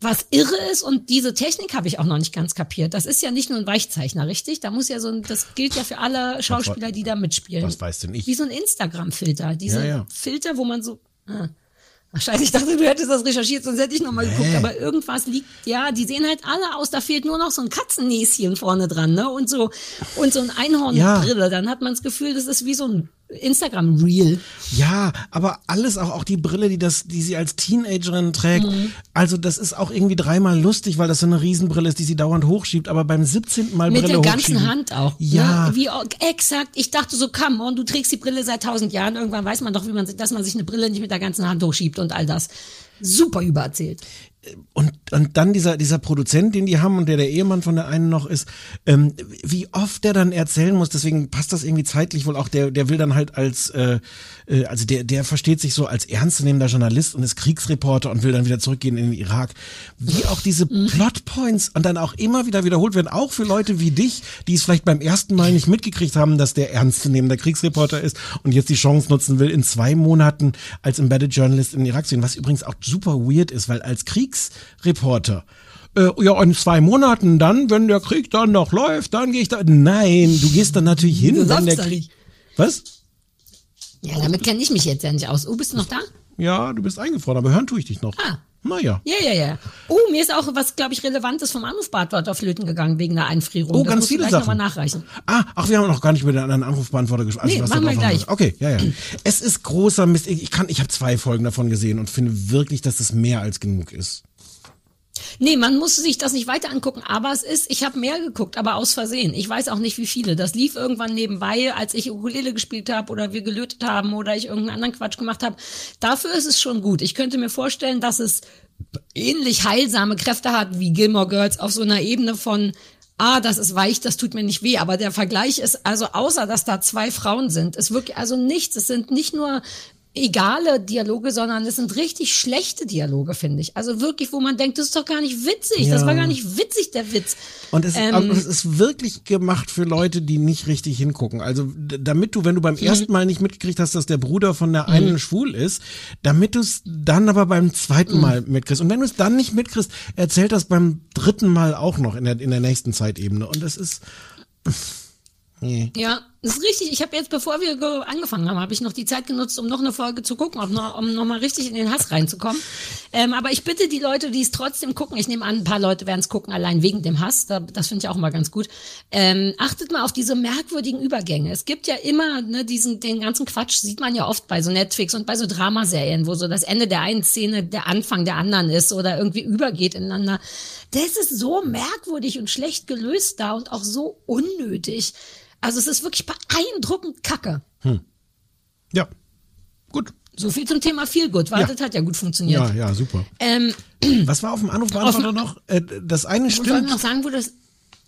was irre ist und diese Technik habe ich auch noch nicht ganz kapiert. Das ist ja nicht nur ein Weichzeichner, richtig? Da muss ja so ein, das gilt ja für alle Schauspieler, die da mitspielen. Was weiß denn ich? Wie so ein Instagram-Filter. Diese Ja, ja. Filter, wo man so. Ah. Ach, scheiße, ich dachte, du hättest das recherchiert, sonst hätte ich nochmal geguckt. Aber irgendwas liegt, ja, die sehen halt alle aus, da fehlt nur noch so ein Katzennäschen vorne dran, ne? Und so, und so ein Einhornbrille. Dann hat man das Gefühl, das ist wie so ein Instagram-Reel. Ja, aber alles auch, auch die Brille, die das, die sie als Teenagerin trägt. Mhm. Also das ist auch irgendwie dreimal lustig, weil das so eine Riesenbrille ist, die sie dauernd hochschiebt, aber beim 17. Mal Mit Brille der ganzen Hand auch. Ja. Ne? Wie, exakt. Ich dachte so, come on, du trägst die Brille seit tausend Jahren. Irgendwann weiß man doch, wie man, dass man sich eine Brille nicht mit der ganzen Hand hochschiebt und all das. Super übererzählt. Und, und dann dieser, dieser Produzent, den die haben und der der Ehemann von der einen noch ist, ähm, wie oft der dann erzählen muss, deswegen passt das irgendwie zeitlich wohl auch, der, der will dann halt als, äh, äh, also der, der versteht sich so als ernstzunehmender Journalist und ist Kriegsreporter und will dann wieder zurückgehen in den Irak. Wie auch diese Plotpoints und dann auch immer wieder wiederholt werden, auch für Leute wie dich, die es vielleicht beim ersten Mal nicht mitgekriegt haben, dass der ernstzunehmender Kriegsreporter ist und jetzt die Chance nutzen will, in zwei Monaten als Embedded Journalist in den Irak zu gehen, was übrigens auch super weird ist, weil als Kriegsreporter äh, ja, in zwei Monaten dann, wenn der Krieg dann noch läuft, dann gehe ich da. Nein, du gehst dann natürlich hin, Du wenn der Krieg. nicht. Was? Ja, damit kenne ich mich jetzt ja nicht aus. Oh, bist du noch da? Ja, du bist eingefroren, aber hören tue ich dich noch. Ah. Naja. Ja, ja, ja. Oh, mir ist auch was, glaube ich, Relevantes vom Anrufbeantworter flöten gegangen wegen der Einfrierung. Oh, das ganz viele Sachen. nochmal nachreichen. Ah, ach, wir haben noch gar nicht über den anderen Anrufbeantworter gesprochen. Nee, was da machen wir gleich. war. Okay, ja, ja. Es ist großer Mist. Ich ich kann, ich habe zwei Folgen davon gesehen und finde wirklich, dass das mehr als genug ist. Nee, man muss sich das nicht weiter angucken, aber es ist, ich habe mehr geguckt, aber aus Versehen. Ich weiß auch nicht, wie viele. Das lief irgendwann nebenbei, als ich Ukulele gespielt habe oder wir gelötet haben oder ich irgendeinen anderen Quatsch gemacht habe. Dafür ist es schon gut. Ich könnte mir vorstellen, dass es ähnlich heilsame Kräfte hat wie Gilmore Girls auf so einer Ebene von Ah, das ist weich, das tut mir nicht weh, aber der Vergleich ist also außer dass da zwei Frauen sind, ist wirklich also nichts, es sind nicht nur egale Dialoge, sondern es sind richtig schlechte Dialoge, finde ich. Also wirklich, wo man denkt, das ist doch gar nicht witzig. Ja. Das war gar nicht witzig, der Witz. Und es, Ähm, es ist wirklich gemacht für Leute, die nicht richtig hingucken. Also damit du, wenn du beim Mhm. ersten Mal nicht mitgekriegt hast, dass der Bruder von der einen schwul ist, damit du es dann aber beim zweiten Mhm. Mal mitkriegst. Und wenn du es dann nicht mitkriegst, erzählt das beim dritten Mal auch noch in der, in der nächsten Zeitebene. Und das ist... Nee. Ja, das ist richtig. Ich habe jetzt, bevor wir ge- angefangen haben, habe ich noch die Zeit genutzt, um noch eine Folge zu gucken, um noch, um noch mal richtig in den Hass reinzukommen. Ähm, aber ich bitte die Leute, die es trotzdem gucken, ich nehme an, ein paar Leute werden es gucken, allein wegen dem Hass, da, das finde ich auch immer ganz gut. Ähm, achtet mal auf diese merkwürdigen Übergänge. Es gibt ja immer ne, diesen, den ganzen Quatsch, sieht man ja oft bei so Netflix und bei so Dramaserien, wo so das Ende der einen Szene der Anfang der anderen ist oder irgendwie übergeht ineinander. Das ist so merkwürdig und schlecht gelöst da und auch so unnötig. Also es ist wirklich beeindruckend kacke. Ja. Gut. So viel zum Thema Feel Good. Weil Ja. das hat ja gut funktioniert. Ja, ja, super. Ähm, Was war auf dem Anrufbeantworter noch? Äh, das eine ich wollte stimmt. noch sagen, wo das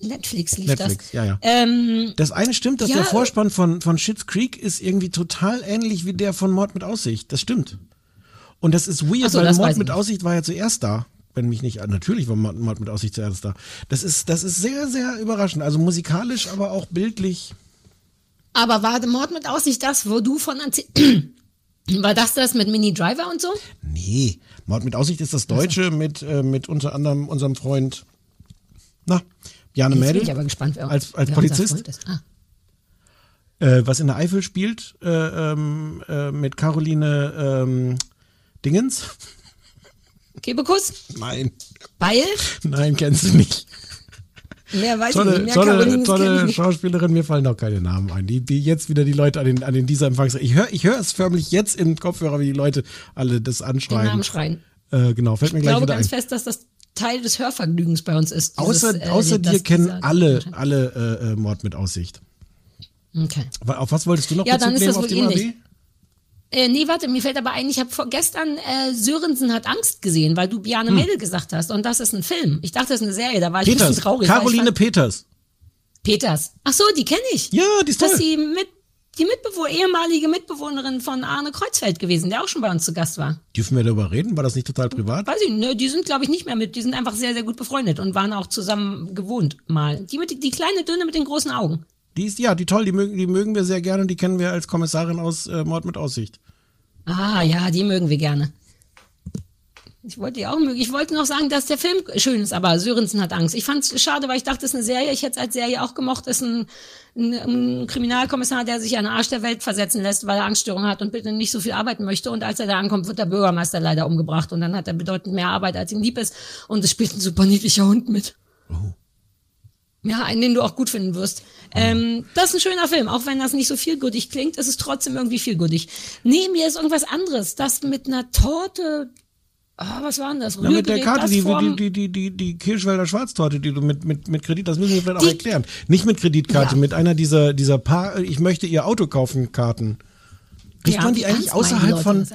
Netflix lief Netflix, das. ja, ja. Ähm, Das eine stimmt, dass Ja. der Vorspann von, von Schitt's Creek ist irgendwie total ähnlich wie der von Mord mit Aussicht. Das stimmt. Und das ist weird, so, weil Mord mit. Aussicht war ja zuerst da. Wenn mich nicht, natürlich war Mord mit Aussicht zuerst da. Das ist, das ist sehr, sehr überraschend. Also musikalisch, aber auch bildlich. aber war Mord mit Aussicht das, wo du von War das das mit Mini Driver und so? Nee, Mord mit Aussicht ist das Deutsche mit, äh, mit unter anderem unserem Freund, na, Jane Jetzt bin Mädel ich aber gespannt, wer, als, als wer Polizist. Ah. äh, was in der Eifel spielt, äh, ähm, äh, mit Caroline ähm, Dingens. Kebekus? Nein, Beil? nein, kennst du nicht. Mehr weiß ich Tolle, nicht. Mehr tolle, ich tolle nicht. Schauspielerin, mir fallen auch keine Namen ein. Die, die jetzt wieder die Leute an den, an den dieser Empfangs. Ich höre ich hör es förmlich jetzt im Kopfhörer, wie die Leute alle das Den anschreien. Namen schreien. Äh, genau, fällt mir Ich gleich glaube wieder ganz ein. fest, dass das Teil des Hörvergnügens bei uns ist. dieses, Außer, äh, außer dir kennen alle, alle äh, äh, Mord mit Aussicht. Okay. Auf was wolltest du noch Ja, Bezug dann ist nehmen das auf dem. AB? Äh, nee, warte, mir fällt aber ein, ich habe gestern äh, Sörensen hat Angst gesehen, weil du Hm. Biane Mädel gesagt hast. Und das ist ein Film. Ich dachte, das ist eine Serie, da war ich ein Peters, bisschen traurig. Caroline Peters. Peters. Ach so, die kenne ich. Ja, die ist Das toll. ist die, mit, die Mitbewohner, ehemalige Mitbewohnerin von Arne Kreuzfeld gewesen, der auch schon bei uns zu Gast war. Dürfen wir darüber reden? War das nicht total privat? Weiß ich nicht, ne, die sind, glaube ich, nicht mehr mit. Die sind einfach sehr, sehr gut befreundet und waren auch zusammen gewohnt mal. Die, mit, die kleine Dünne mit den großen Augen. Die ist, ja, die toll, die mögen, die mögen wir sehr gerne und die kennen wir als Kommissarin aus äh, Mord mit Aussicht. Ah, ja, die mögen wir gerne. Ich wollte die auch mögen. Ich wollte noch sagen, dass der Film schön ist, aber Sörensen hat Angst. Ich fand es schade, weil ich dachte, es ist eine Serie. Ich hätte es als Serie auch gemocht. Es ist ein, ein, ein Kriminalkommissar, der sich an den Arsch der Welt versetzen lässt, weil er Angststörungen hat und bitte nicht so viel arbeiten möchte. Und als er da ankommt, wird der Bürgermeister leider umgebracht. Und dann hat er bedeutend mehr Arbeit, als ihm lieb ist. Und es spielt ein super niedlicher Hund mit. Ja, einen, den du auch gut finden wirst. Ähm, das ist ein schöner Film, auch wenn das nicht so vielgültig klingt, ist es trotzdem irgendwie vielgültig. Neben mir ist irgendwas anderes, das mit einer Torte, ah, was war denn das? Na, mit der Karte, die, die, die, die, die Kirschwälder Schwarztorte, die du mit, mit, mit Kredit, das müssen wir vielleicht auch erklären. Nicht mit Kreditkarte, mit einer dieser, dieser paar, ich möchte ihr Auto kaufen Karten. Kriegt man die eigentlich außerhalb von,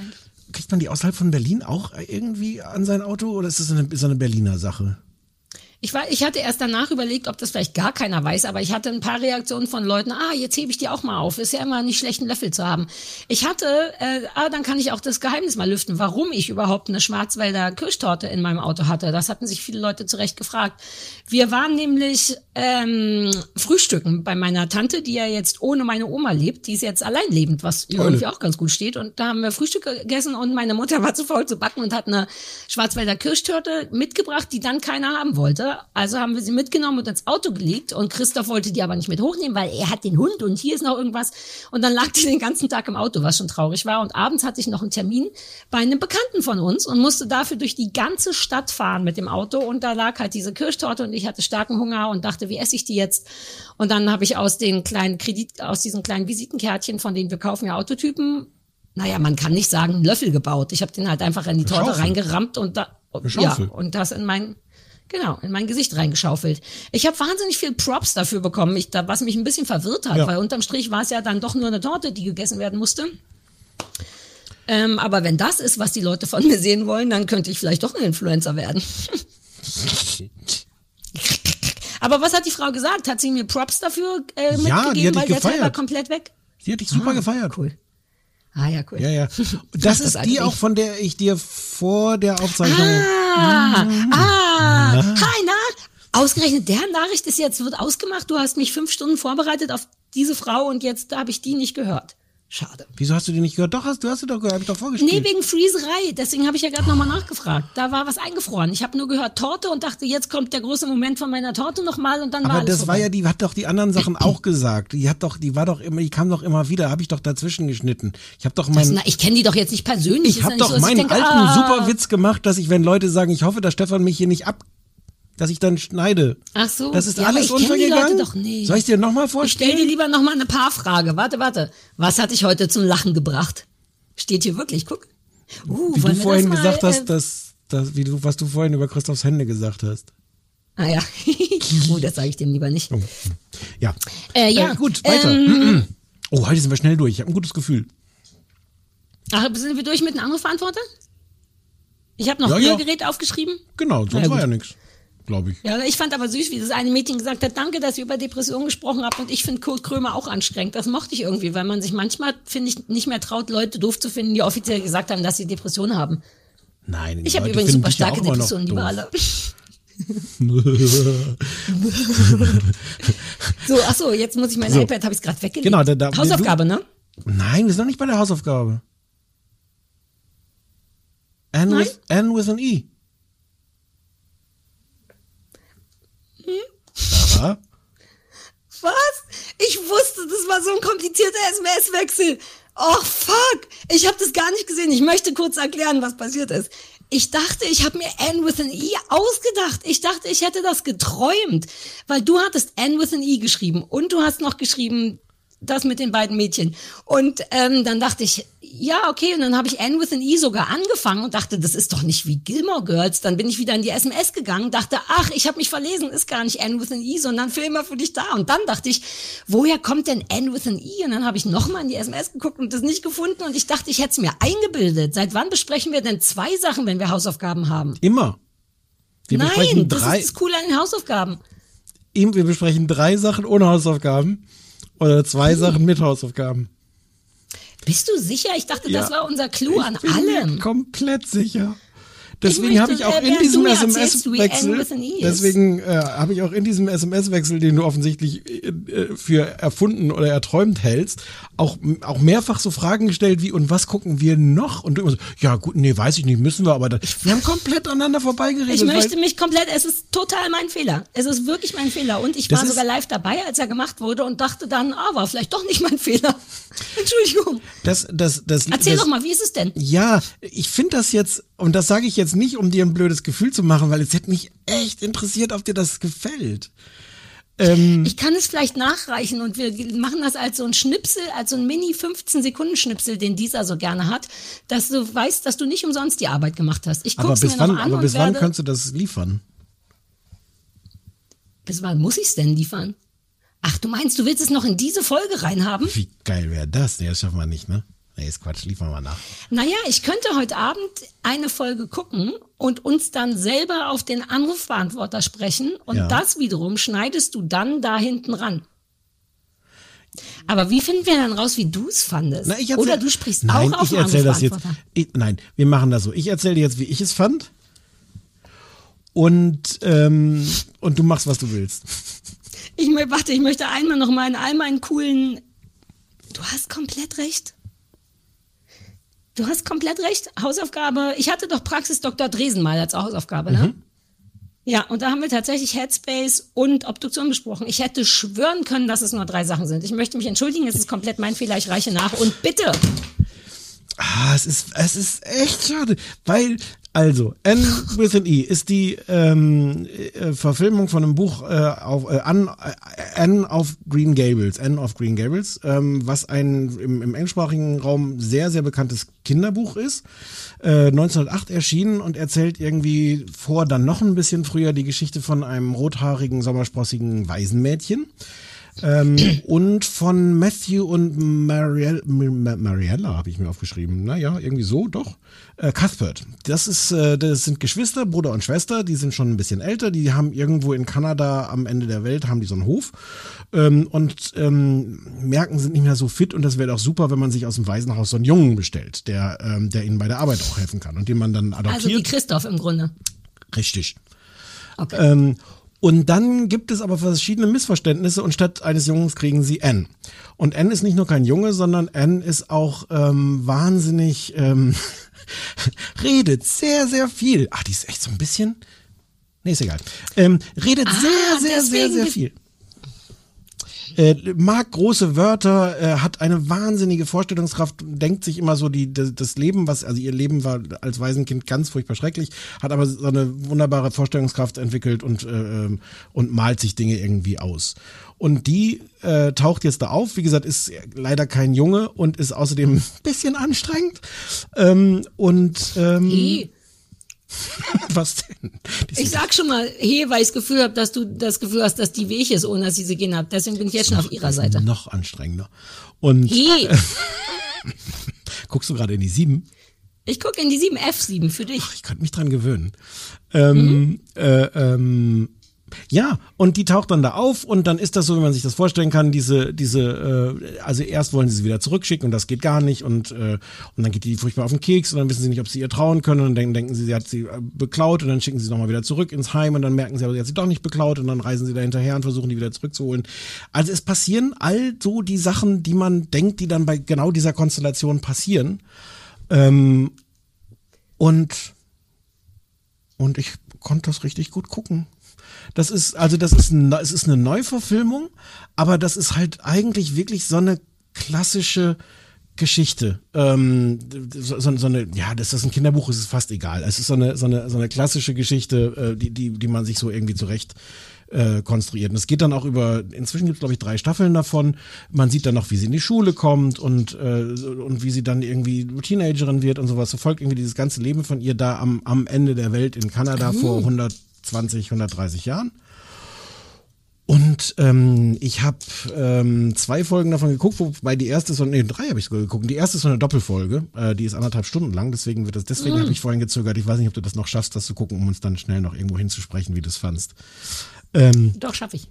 kriegt man die außerhalb von Berlin auch irgendwie an sein Auto oder ist das eine, ist das eine Berliner Sache? Ich, war, ich hatte erst danach überlegt, ob das vielleicht gar keiner weiß, aber ich hatte ein paar Reaktionen von Leuten, ah, jetzt hebe ich die auch mal auf. Ist ja immer nicht schlecht, einen Löffel zu haben. Ich hatte, äh, ah, dann kann ich auch das Geheimnis mal lüften, warum ich überhaupt eine Schwarzwälder Kirschtorte in meinem Auto hatte. Das hatten sich viele Leute zu Recht gefragt. Wir waren nämlich ähm, frühstücken bei meiner Tante, die ja jetzt ohne meine Oma lebt. Die ist jetzt allein lebend, was ihr Toll. irgendwie auch ganz gut steht. Und da haben wir Frühstück gegessen und meine Mutter war zu faul zu backen und hat eine Schwarzwälder Kirschtorte mitgebracht, die dann keiner haben wollte. Also haben wir sie mitgenommen und ins Auto gelegt und Christoph wollte die aber nicht mit hochnehmen, weil er hat den Hund und hier ist noch irgendwas. Und dann lag die den ganzen Tag im Auto, was schon traurig war. Und abends hatte ich noch einen Termin bei einem Bekannten von uns und musste dafür durch die ganze Stadt fahren mit dem Auto. Und da lag halt diese Kirschtorte und ich hatte starken Hunger und dachte, wie esse ich die jetzt? Und dann habe ich aus den kleinen Kredit, aus diesen kleinen Visitenkärtchen, von denen wir kaufen ja Autotypen, naja, man kann nicht sagen, einen Löffel gebaut. Ich habe den halt einfach in die Torte reingerammt und da ja, und das in mein genau, in mein Gesicht reingeschaufelt. Ich habe wahnsinnig viel Props dafür bekommen, ich, was mich ein bisschen verwirrt hat, Ja. weil unterm Strich war es ja dann doch nur eine Torte, die gegessen werden musste. Ähm, aber wenn das ist, was die Leute von mir sehen wollen, dann könnte ich vielleicht doch ein Influencer werden. aber was hat die Frau gesagt? Hat sie mir Props dafür äh, Ja, die mitgegeben, hat weil der Teil war komplett weg? Sie hat dich super Ah, gefeiert. Cool. Ah ja, cool. Ja, ja. Ach, Das ist die auch, von der ich dir vor der Aufzeichnung. Ah, Ah, hi, na? Ausgerechnet deren Nachricht ist jetzt, wird ausgemacht. Du hast mich fünf Stunden vorbereitet auf diese Frau und jetzt habe ich die nicht gehört. Schade. Wieso hast du die nicht gehört? Doch, hast, du hast sie doch gehört, hab ich doch vorgespielt. Nee, wegen Freezerei. Deswegen habe ich ja gerade nochmal nachgefragt. Da war was eingefroren. Ich habe nur gehört Torte und dachte, jetzt kommt der große Moment von meiner Torte nochmal und dann war Aber alles das war vorbei. ja, die hat doch die anderen Sachen auch gesagt. Die hat doch, die war doch immer, die kam doch immer wieder, habe ich doch dazwischen geschnitten. Ich habe doch meinen, na, ich kenne die doch jetzt nicht persönlich. ich habe doch so, meinen denke, alten ah. Superwitz gemacht, dass ich, wenn Leute sagen, ich hoffe, dass Stefan mich hier nicht ab, dass ich dann schneide. Ach so. Das ist ja, aber alles ich kenn die untergegangen. Leute doch nicht. Soll ich dir nochmal Ich stell vorstellen? dir lieber nochmal eine Paarfrage. Warte, warte. Was hat dich heute zum Lachen gebracht? Steht hier wirklich, guck. Uh, Wie du vorhin mal, gesagt hast, äh, dass, dass, wie du, was du vorhin über Christophs Hände gesagt hast. Ah ja. oh, das sage ich dem lieber nicht. Ja. Äh, ja. gut, weiter. Ähm, Oh, heute sind wir schnell durch. Ich habe ein gutes Gefühl. ach, sind wir durch mit einem Anrufbeantworter? Ich habe noch Ja, ja. Rührgerät aufgeschrieben. Genau, sonst ja, war ja nichts, glaube ich. Ja, ich fand aber süß, wie das eine Mädchen gesagt hat, danke, dass ihr über Depressionen gesprochen habt und ich finde Kurt Krömer auch anstrengend. Das mochte ich irgendwie, weil man sich manchmal, finde ich, nicht mehr traut, Leute doof zu finden, die offiziell gesagt haben, dass sie Depressionen haben. Nein, Ich habe übrigens super starke Depressionen, liebe alle. So, ach so, jetzt muss ich mein So. iPad, habe ich gerade weggelegt. Genau, da- da- Hausaufgabe, ne? Nein, wir sind noch nicht bei der Hausaufgabe. N Nein? with, N with an E. Sarah? Was? Ich wusste, das war so ein komplizierter SMS-Wechsel. Oh, fuck. Ich habe das gar nicht gesehen. Ich möchte kurz erklären, was passiert ist. Ich dachte, ich habe mir N with an E ausgedacht. Ich dachte, ich hätte das geträumt. Weil du hattest N with an E geschrieben und du hast noch geschrieben, das mit den beiden Mädchen. Und ähm, dann dachte ich, ja, okay, und dann habe ich N with an E sogar angefangen und dachte, das ist doch nicht wie Gilmore Girls. Dann bin ich wieder in die SMS gegangen, dachte, ach, ich habe mich verlesen, ist gar nicht N with an E, sondern für immer für dich da. Und dann dachte ich, woher kommt denn N with an E? Und dann habe ich nochmal in die SMS geguckt und das nicht gefunden und ich dachte, ich hätte es mir eingebildet. Seit wann besprechen wir denn zwei Sachen, wenn wir Hausaufgaben haben? Immer. Wir Nein, besprechen das drei, ist das Coole an den Hausaufgaben. wir besprechen drei Sachen ohne Hausaufgaben oder zwei Hm. Sachen mit Hausaufgaben. Bist du sicher? Ich dachte, das Ja. war unser Clou an Ich bin mir allem. komplett sicher. Deswegen habe ich auch äh, in diesem SMS-Wechsel, deswegen äh, habe ich auch in diesem SMS-Wechsel, den du offensichtlich äh, äh, für erfunden oder erträumt hältst, auch, auch mehrfach so Fragen gestellt wie, und was gucken wir noch? Und du immer so, ja gut, nee, weiß ich nicht, müssen wir, aber da, wir haben komplett aneinander vorbeigeredet. Ich möchte mich komplett, es ist total mein Fehler. Es ist wirklich mein Fehler. Und ich war ist- sogar live dabei, als er gemacht wurde und dachte dann, ah, war vielleicht doch nicht mein Fehler. Entschuldigung. das, das, das, Erzähl das, doch mal, wie ist es denn? Ja, ich finde das jetzt, und das sage ich jetzt nicht, um dir ein blödes Gefühl zu machen, weil es hätte mich echt interessiert, ob dir das gefällt. Ähm, Ich kann es vielleicht nachreichen und wir machen das als so ein Schnipsel, als so ein Mini 15 Sekunden Schnipsel, den dieser so gerne hat, dass du weißt, dass du nicht umsonst die Arbeit gemacht hast. Ich aber bis mir wann, an aber bis wann kannst du das liefern? bis wann muss ich's denn liefern? Ach, du meinst, du willst es noch in diese Folge reinhaben? Wie geil wäre das? Nee, das schaffen wir nicht, ne? Nee, ist Quatsch, liefern wir nach. Naja, ich könnte heute Abend eine Folge gucken und uns dann selber auf den Anrufbeantworter sprechen und Ja. das wiederum schneidest du dann da hinten ran. Aber wie finden wir dann raus, wie du es fandest? Na, erzähl, Oder du sprichst nein, auch auf ich den erzähl das jetzt. Anrufbeantworter. Ich, nein, wir machen das so. Ich erzähle dir jetzt, wie ich es fand. Und, ähm, und du machst, was du willst. Ich warte, ich möchte einmal noch mal in all meinen coolen. Du hast komplett recht. Du hast komplett recht. Hausaufgabe. Ich hatte doch Praxis Dr. Dresen mal als Hausaufgabe, ne? Mhm. Ja, und da haben wir tatsächlich Headspace und Obduktion besprochen. Ich hätte schwören können, dass es nur drei Sachen sind. Ich möchte mich entschuldigen, es ist komplett mein Fehler, ich reiche nach. Und bitte, Ah, es ist, es ist echt schade, weil, also, N with an E ist die ähm, äh, Verfilmung von einem Buch äh, auf, äh, An, äh, Anne of Green Gables, Anne of Green Gables, ähm, was ein im, im englischsprachigen Raum sehr, sehr bekanntes Kinderbuch ist. Äh, 1908 erschienen und erzählt irgendwie vor, dann noch ein bisschen früher die Geschichte von einem rothaarigen, sommersprossigen Waisenmädchen Ähm, und von Matthew und Marielle, Ma- Mariella habe ich mir aufgeschrieben. Naja, irgendwie so, doch. Äh, Cuthbert. Das ist, äh, das sind Geschwister, Bruder und Schwester, die sind schon ein bisschen älter, die haben irgendwo in Kanada am Ende der Welt, haben die so einen Hof ähm, und ähm, merken, sind nicht mehr so fit und das wäre doch super, wenn man sich aus dem Waisenhaus so einen Jungen bestellt, der, ähm, der ihnen bei der Arbeit auch helfen kann und den man dann adoptiert. Also wie Christoph im Grunde. Richtig. Okay. Ähm, und dann gibt es aber verschiedene Missverständnisse und statt eines Jungs kriegen sie N. Und N ist nicht nur kein Junge, sondern N ist auch ähm, wahnsinnig, ähm, redet sehr, sehr viel. Ach, die ist echt so ein bisschen, nee, ist egal. Ähm, redet Ah, sehr, sehr, sehr, sehr viel. Äh, mag große Wörter, äh, hat eine wahnsinnige Vorstellungskraft, denkt sich immer so die, das, das Leben, was, also ihr Leben war als Waisenkind ganz furchtbar schrecklich, hat aber so eine wunderbare Vorstellungskraft entwickelt und, äh, ähm, und malt sich Dinge irgendwie aus. Und die äh, taucht jetzt da auf, wie gesagt, ist leider kein Junge und ist außerdem ein bisschen anstrengend. Ähm, und ähm. was denn? Die Ich sag schon mal, he, weil ich das Gefühl habe, dass du das Gefühl hast, dass die Weg ist, ohne dass sie sie gehen hat. Deswegen bin ich jetzt schon auf ihrer Seite. noch anstrengender. Und He. guckst du gerade in die sieben? Ich gucke in die 7F7 für dich. Ich könnte mich dran gewöhnen. Ähm, äh, ähm, ja, und die taucht dann da auf und dann ist das so, wie man sich das vorstellen kann, diese, diese, äh, also erst wollen sie sie wieder zurückschicken und das geht gar nicht und, äh, und dann geht die furchtbar auf den Keks und dann wissen sie nicht, ob sie ihr trauen können und dann denken, sie, sie hat sie äh, beklaut und dann schicken sie nochmal wieder zurück ins Heim und dann merken sie aber, sie hat sie doch nicht beklaut und dann reisen sie da hinterher und versuchen die wieder zurückzuholen. Also es passieren all so die Sachen, die man denkt, die dann bei genau dieser Konstellation passieren. Ähm, und und ich konnte das richtig gut gucken. Das ist, also das ist, ein- es ist eine Neuverfilmung, aber das ist halt eigentlich wirklich so eine klassische Geschichte. Ähm, so, so, so eine, ja, das ist ein Kinderbuch, ist es fast egal. Es ist so eine, so eine, so eine klassische Geschichte, äh, die, die, die man sich so irgendwie zurecht äh, konstruiert. Und es geht dann auch über, inzwischen gibt es glaube ich drei Staffeln davon. Man sieht dann noch, wie sie in die Schule kommt und, äh, so- und wie sie dann irgendwie Teenagerin wird und sowas. Verfolgt irgendwie dieses ganze Leben von ihr da am, am Ende der Welt in Kanada vor 120, 130 Jahren. Und ähm, ich habe ähm, zwei Folgen davon geguckt, wobei die erste ist so, nee, drei habe ich sogar geguckt. Die erste ist so eine Doppelfolge, äh, die ist anderthalb Stunden lang, deswegen wird das, deswegen Mm. habe ich vorhin gezögert. Ich weiß nicht, ob du das noch schaffst, das zu gucken, um uns dann schnell noch irgendwo hinzusprechen, wie du es fandst. Ähm, Doch, schaffe ich.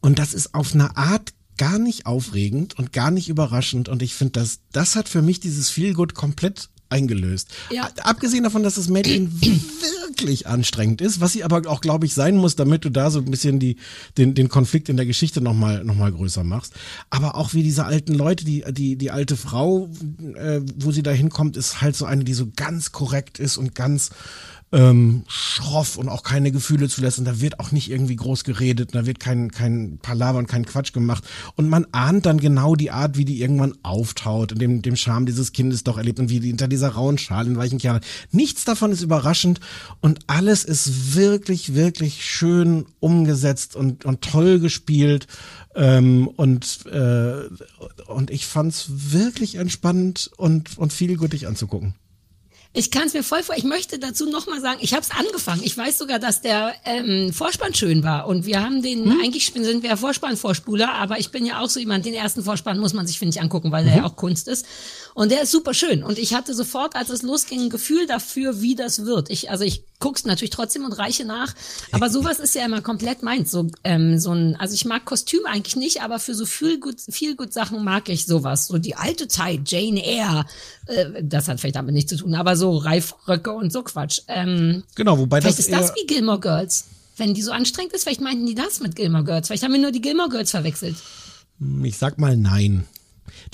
und das ist auf eine Art gar nicht aufregend und gar nicht überraschend. Und ich finde, das, das hat für mich dieses Feelgood komplett eingelöst. Ja. Abgesehen davon, dass das Mädchen wirklich anstrengend ist, was sie aber auch, glaube ich, sein muss, damit du da so ein bisschen die, den, den Konflikt in der Geschichte nochmal noch mal größer machst. Aber auch wie diese alten Leute, die, die, die alte Frau, äh, wo sie da hinkommt, ist halt so eine, die so ganz korrekt ist und ganz ähm, schroff und auch keine Gefühle zulässt und da wird auch nicht irgendwie groß geredet, da wird kein, kein Palaver und kein Quatsch gemacht und man ahnt dann genau die Art, wie die irgendwann auftaut und dem, dem Charme dieses Kindes doch erlebt und wie die hinter dieser rauen Schale in weichen Kernen. Nichts davon ist überraschend und alles ist wirklich, wirklich schön umgesetzt und, und toll gespielt ähm, und, äh, und ich fand's wirklich entspannend und, und viel guttig anzugucken. Ich kann es mir voll vor. Ich möchte dazu nochmal sagen, ich habe es angefangen. Ich weiß sogar, dass der ähm, Vorspann schön war. Und wir haben den, eigentlich sind wir ja Vorspann-Vorspuler, aber ich bin ja auch so jemand, den ersten Vorspann muss man sich, finde ich, angucken, weil der ja auch Kunst ist. Und der ist super schön. Und ich hatte sofort, als es losging, ein Gefühl dafür, wie das wird. Ich, also ich guck's natürlich trotzdem und reiche nach. Aber sowas ist ja immer komplett meins. So, ähm, so ein, also ich mag Kostüm eigentlich nicht, aber für so viel gut, viel gut Sachen mag ich sowas. So die alte Zeit, Jane Eyre, äh, das hat vielleicht damit nichts zu tun, aber so Reifröcke und so Quatsch. Ähm, Genau, wobei vielleicht das ist das wie Gilmore Girls. Wenn die so anstrengend ist, vielleicht meinten die das mit Gilmore Girls. Vielleicht haben wir nur die Gilmore Girls verwechselt. Ich sag mal nein.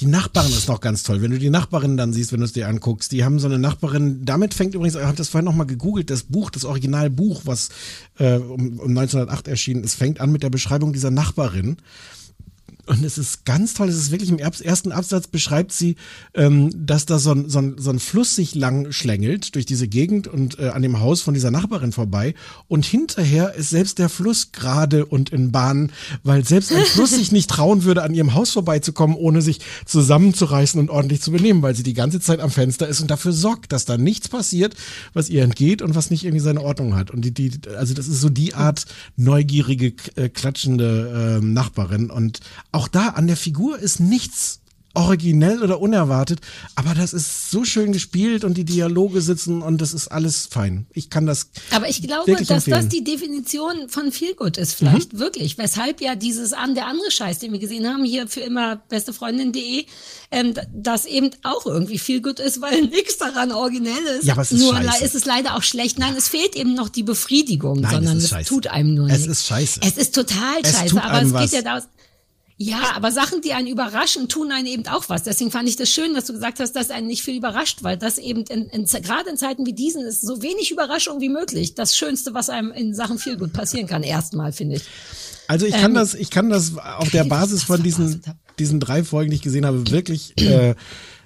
Die Nachbarin ist noch ganz toll. Wenn du die Nachbarin dann siehst, wenn du es dir anguckst, die haben so eine Nachbarin, damit fängt übrigens, ich habe das vorhin nochmal gegoogelt, das Buch, das Originalbuch, was äh, um, um 1908 erschienen ist, fängt an mit der Beschreibung dieser Nachbarin. Und es ist ganz toll, es ist wirklich im ersten Absatz beschreibt sie, ähm, dass da so ein, so, ein, so ein Fluss sich lang schlängelt durch diese Gegend und äh, an dem Haus von dieser Nachbarin vorbei. Und hinterher ist selbst der Fluss gerade und in Bahn, weil selbst ein Fluss sich nicht trauen würde, an ihrem Haus vorbeizukommen, ohne sich zusammenzureißen und ordentlich zu benehmen, weil sie die ganze Zeit am Fenster ist und dafür sorgt, dass da nichts passiert, was ihr entgeht und was nicht irgendwie seine Ordnung hat. Und die, die, also das ist so die Art neugierige, äh, klatschende äh, Nachbarin. Und auch da an der Figur ist nichts originell oder unerwartet, aber das ist so schön gespielt und die Dialoge sitzen und das ist alles fein. Ich kann das. Aber ich glaube, dass empfehlen. das die Definition von Feelgood ist, vielleicht wirklich. Weshalb ja dieses an der andere Scheiß, den wir gesehen haben, hier für immer bestefreundin.de, ähm, das eben auch irgendwie Feelgood ist, weil nichts daran originell ist. Ja, aber es ist nur scheiße. ist es leider auch schlecht. Nein, es fehlt eben noch die Befriedigung, Nein, es sondern ist es, scheiße. tut einem nur Es nichts. ist scheiße. Es ist total Es scheiße, aber es was. geht ja daraus. Ja, aber Sachen, die einen überraschen, tun einen eben auch was. Deswegen fand ich das schön, dass du gesagt hast, dass einen nicht viel überrascht, weil das eben in, in, gerade in Zeiten wie diesen ist so wenig Überraschung wie möglich. Das Schönste, was einem in Sachen viel gut passieren kann, erstmal, finde ich. Also ich kann Ähm, das, ich kann das auf der Basis von diesen, diesen drei Folgen, die ich gesehen habe, wirklich, äh,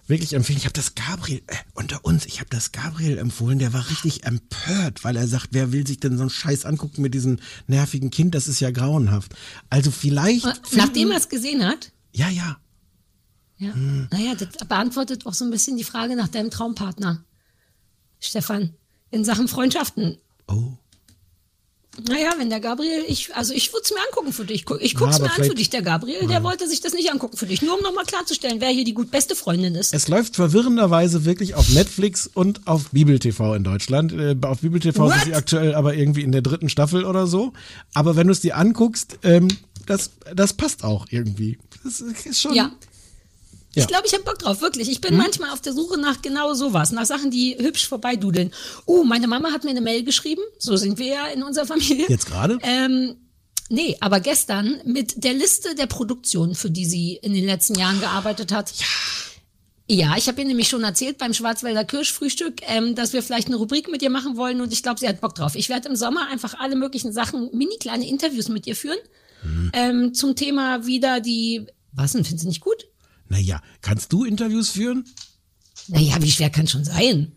wirklich empfehlen. Ich habe das Gabriel, äh, unter uns, ich habe das Gabriel empfohlen, der war richtig empört, weil er sagt, wer will sich denn so einen Scheiß angucken mit diesem nervigen Kind, das ist ja grauenhaft. Also vielleicht. Nachdem er es gesehen hat, Ja, ja. ja, Hm. naja, das beantwortet auch so ein bisschen die Frage nach deinem Traumpartner, Stefan, in Sachen Freundschaften. Oh. Naja, wenn der Gabriel, ich, also ich würde es mir angucken für dich. Ich guck's Ja, mir an für dich. Der Gabriel, der wollte sich das nicht angucken für dich. Nur um nochmal klarzustellen, wer hier die gut beste Freundin ist. Es läuft verwirrenderweise wirklich auf Netflix und auf Bibel TV in Deutschland. Äh, auf Bibel TV sind sie aktuell aber irgendwie in der dritten Staffel oder so. Aber wenn du es dir anguckst, ähm, das, das passt auch irgendwie. Das ist schon. Ja. Ja. Ich glaube, ich habe Bock drauf, wirklich. Ich bin Hm? manchmal auf der Suche nach genau sowas, nach Sachen, die hübsch vorbeidudeln. Oh, meine Mama hat mir eine Mail geschrieben, so sind wir ja in unserer Familie. Jetzt gerade? Ähm, nee, aber gestern mit der Liste der Produktionen, für die sie in den letzten Jahren gearbeitet hat. Ja, ich habe ihr nämlich schon erzählt beim Schwarzwälder Kirschfrühstück, ähm, dass wir vielleicht eine Rubrik mit ihr machen wollen und ich glaube, sie hat Bock drauf. Ich werde im Sommer einfach alle möglichen Sachen, mini kleine Interviews mit ihr führen ähm, zum Thema wieder die. Was denn, findest du nicht gut? Naja, kannst du Interviews führen? Naja, wie schwer kann schon sein?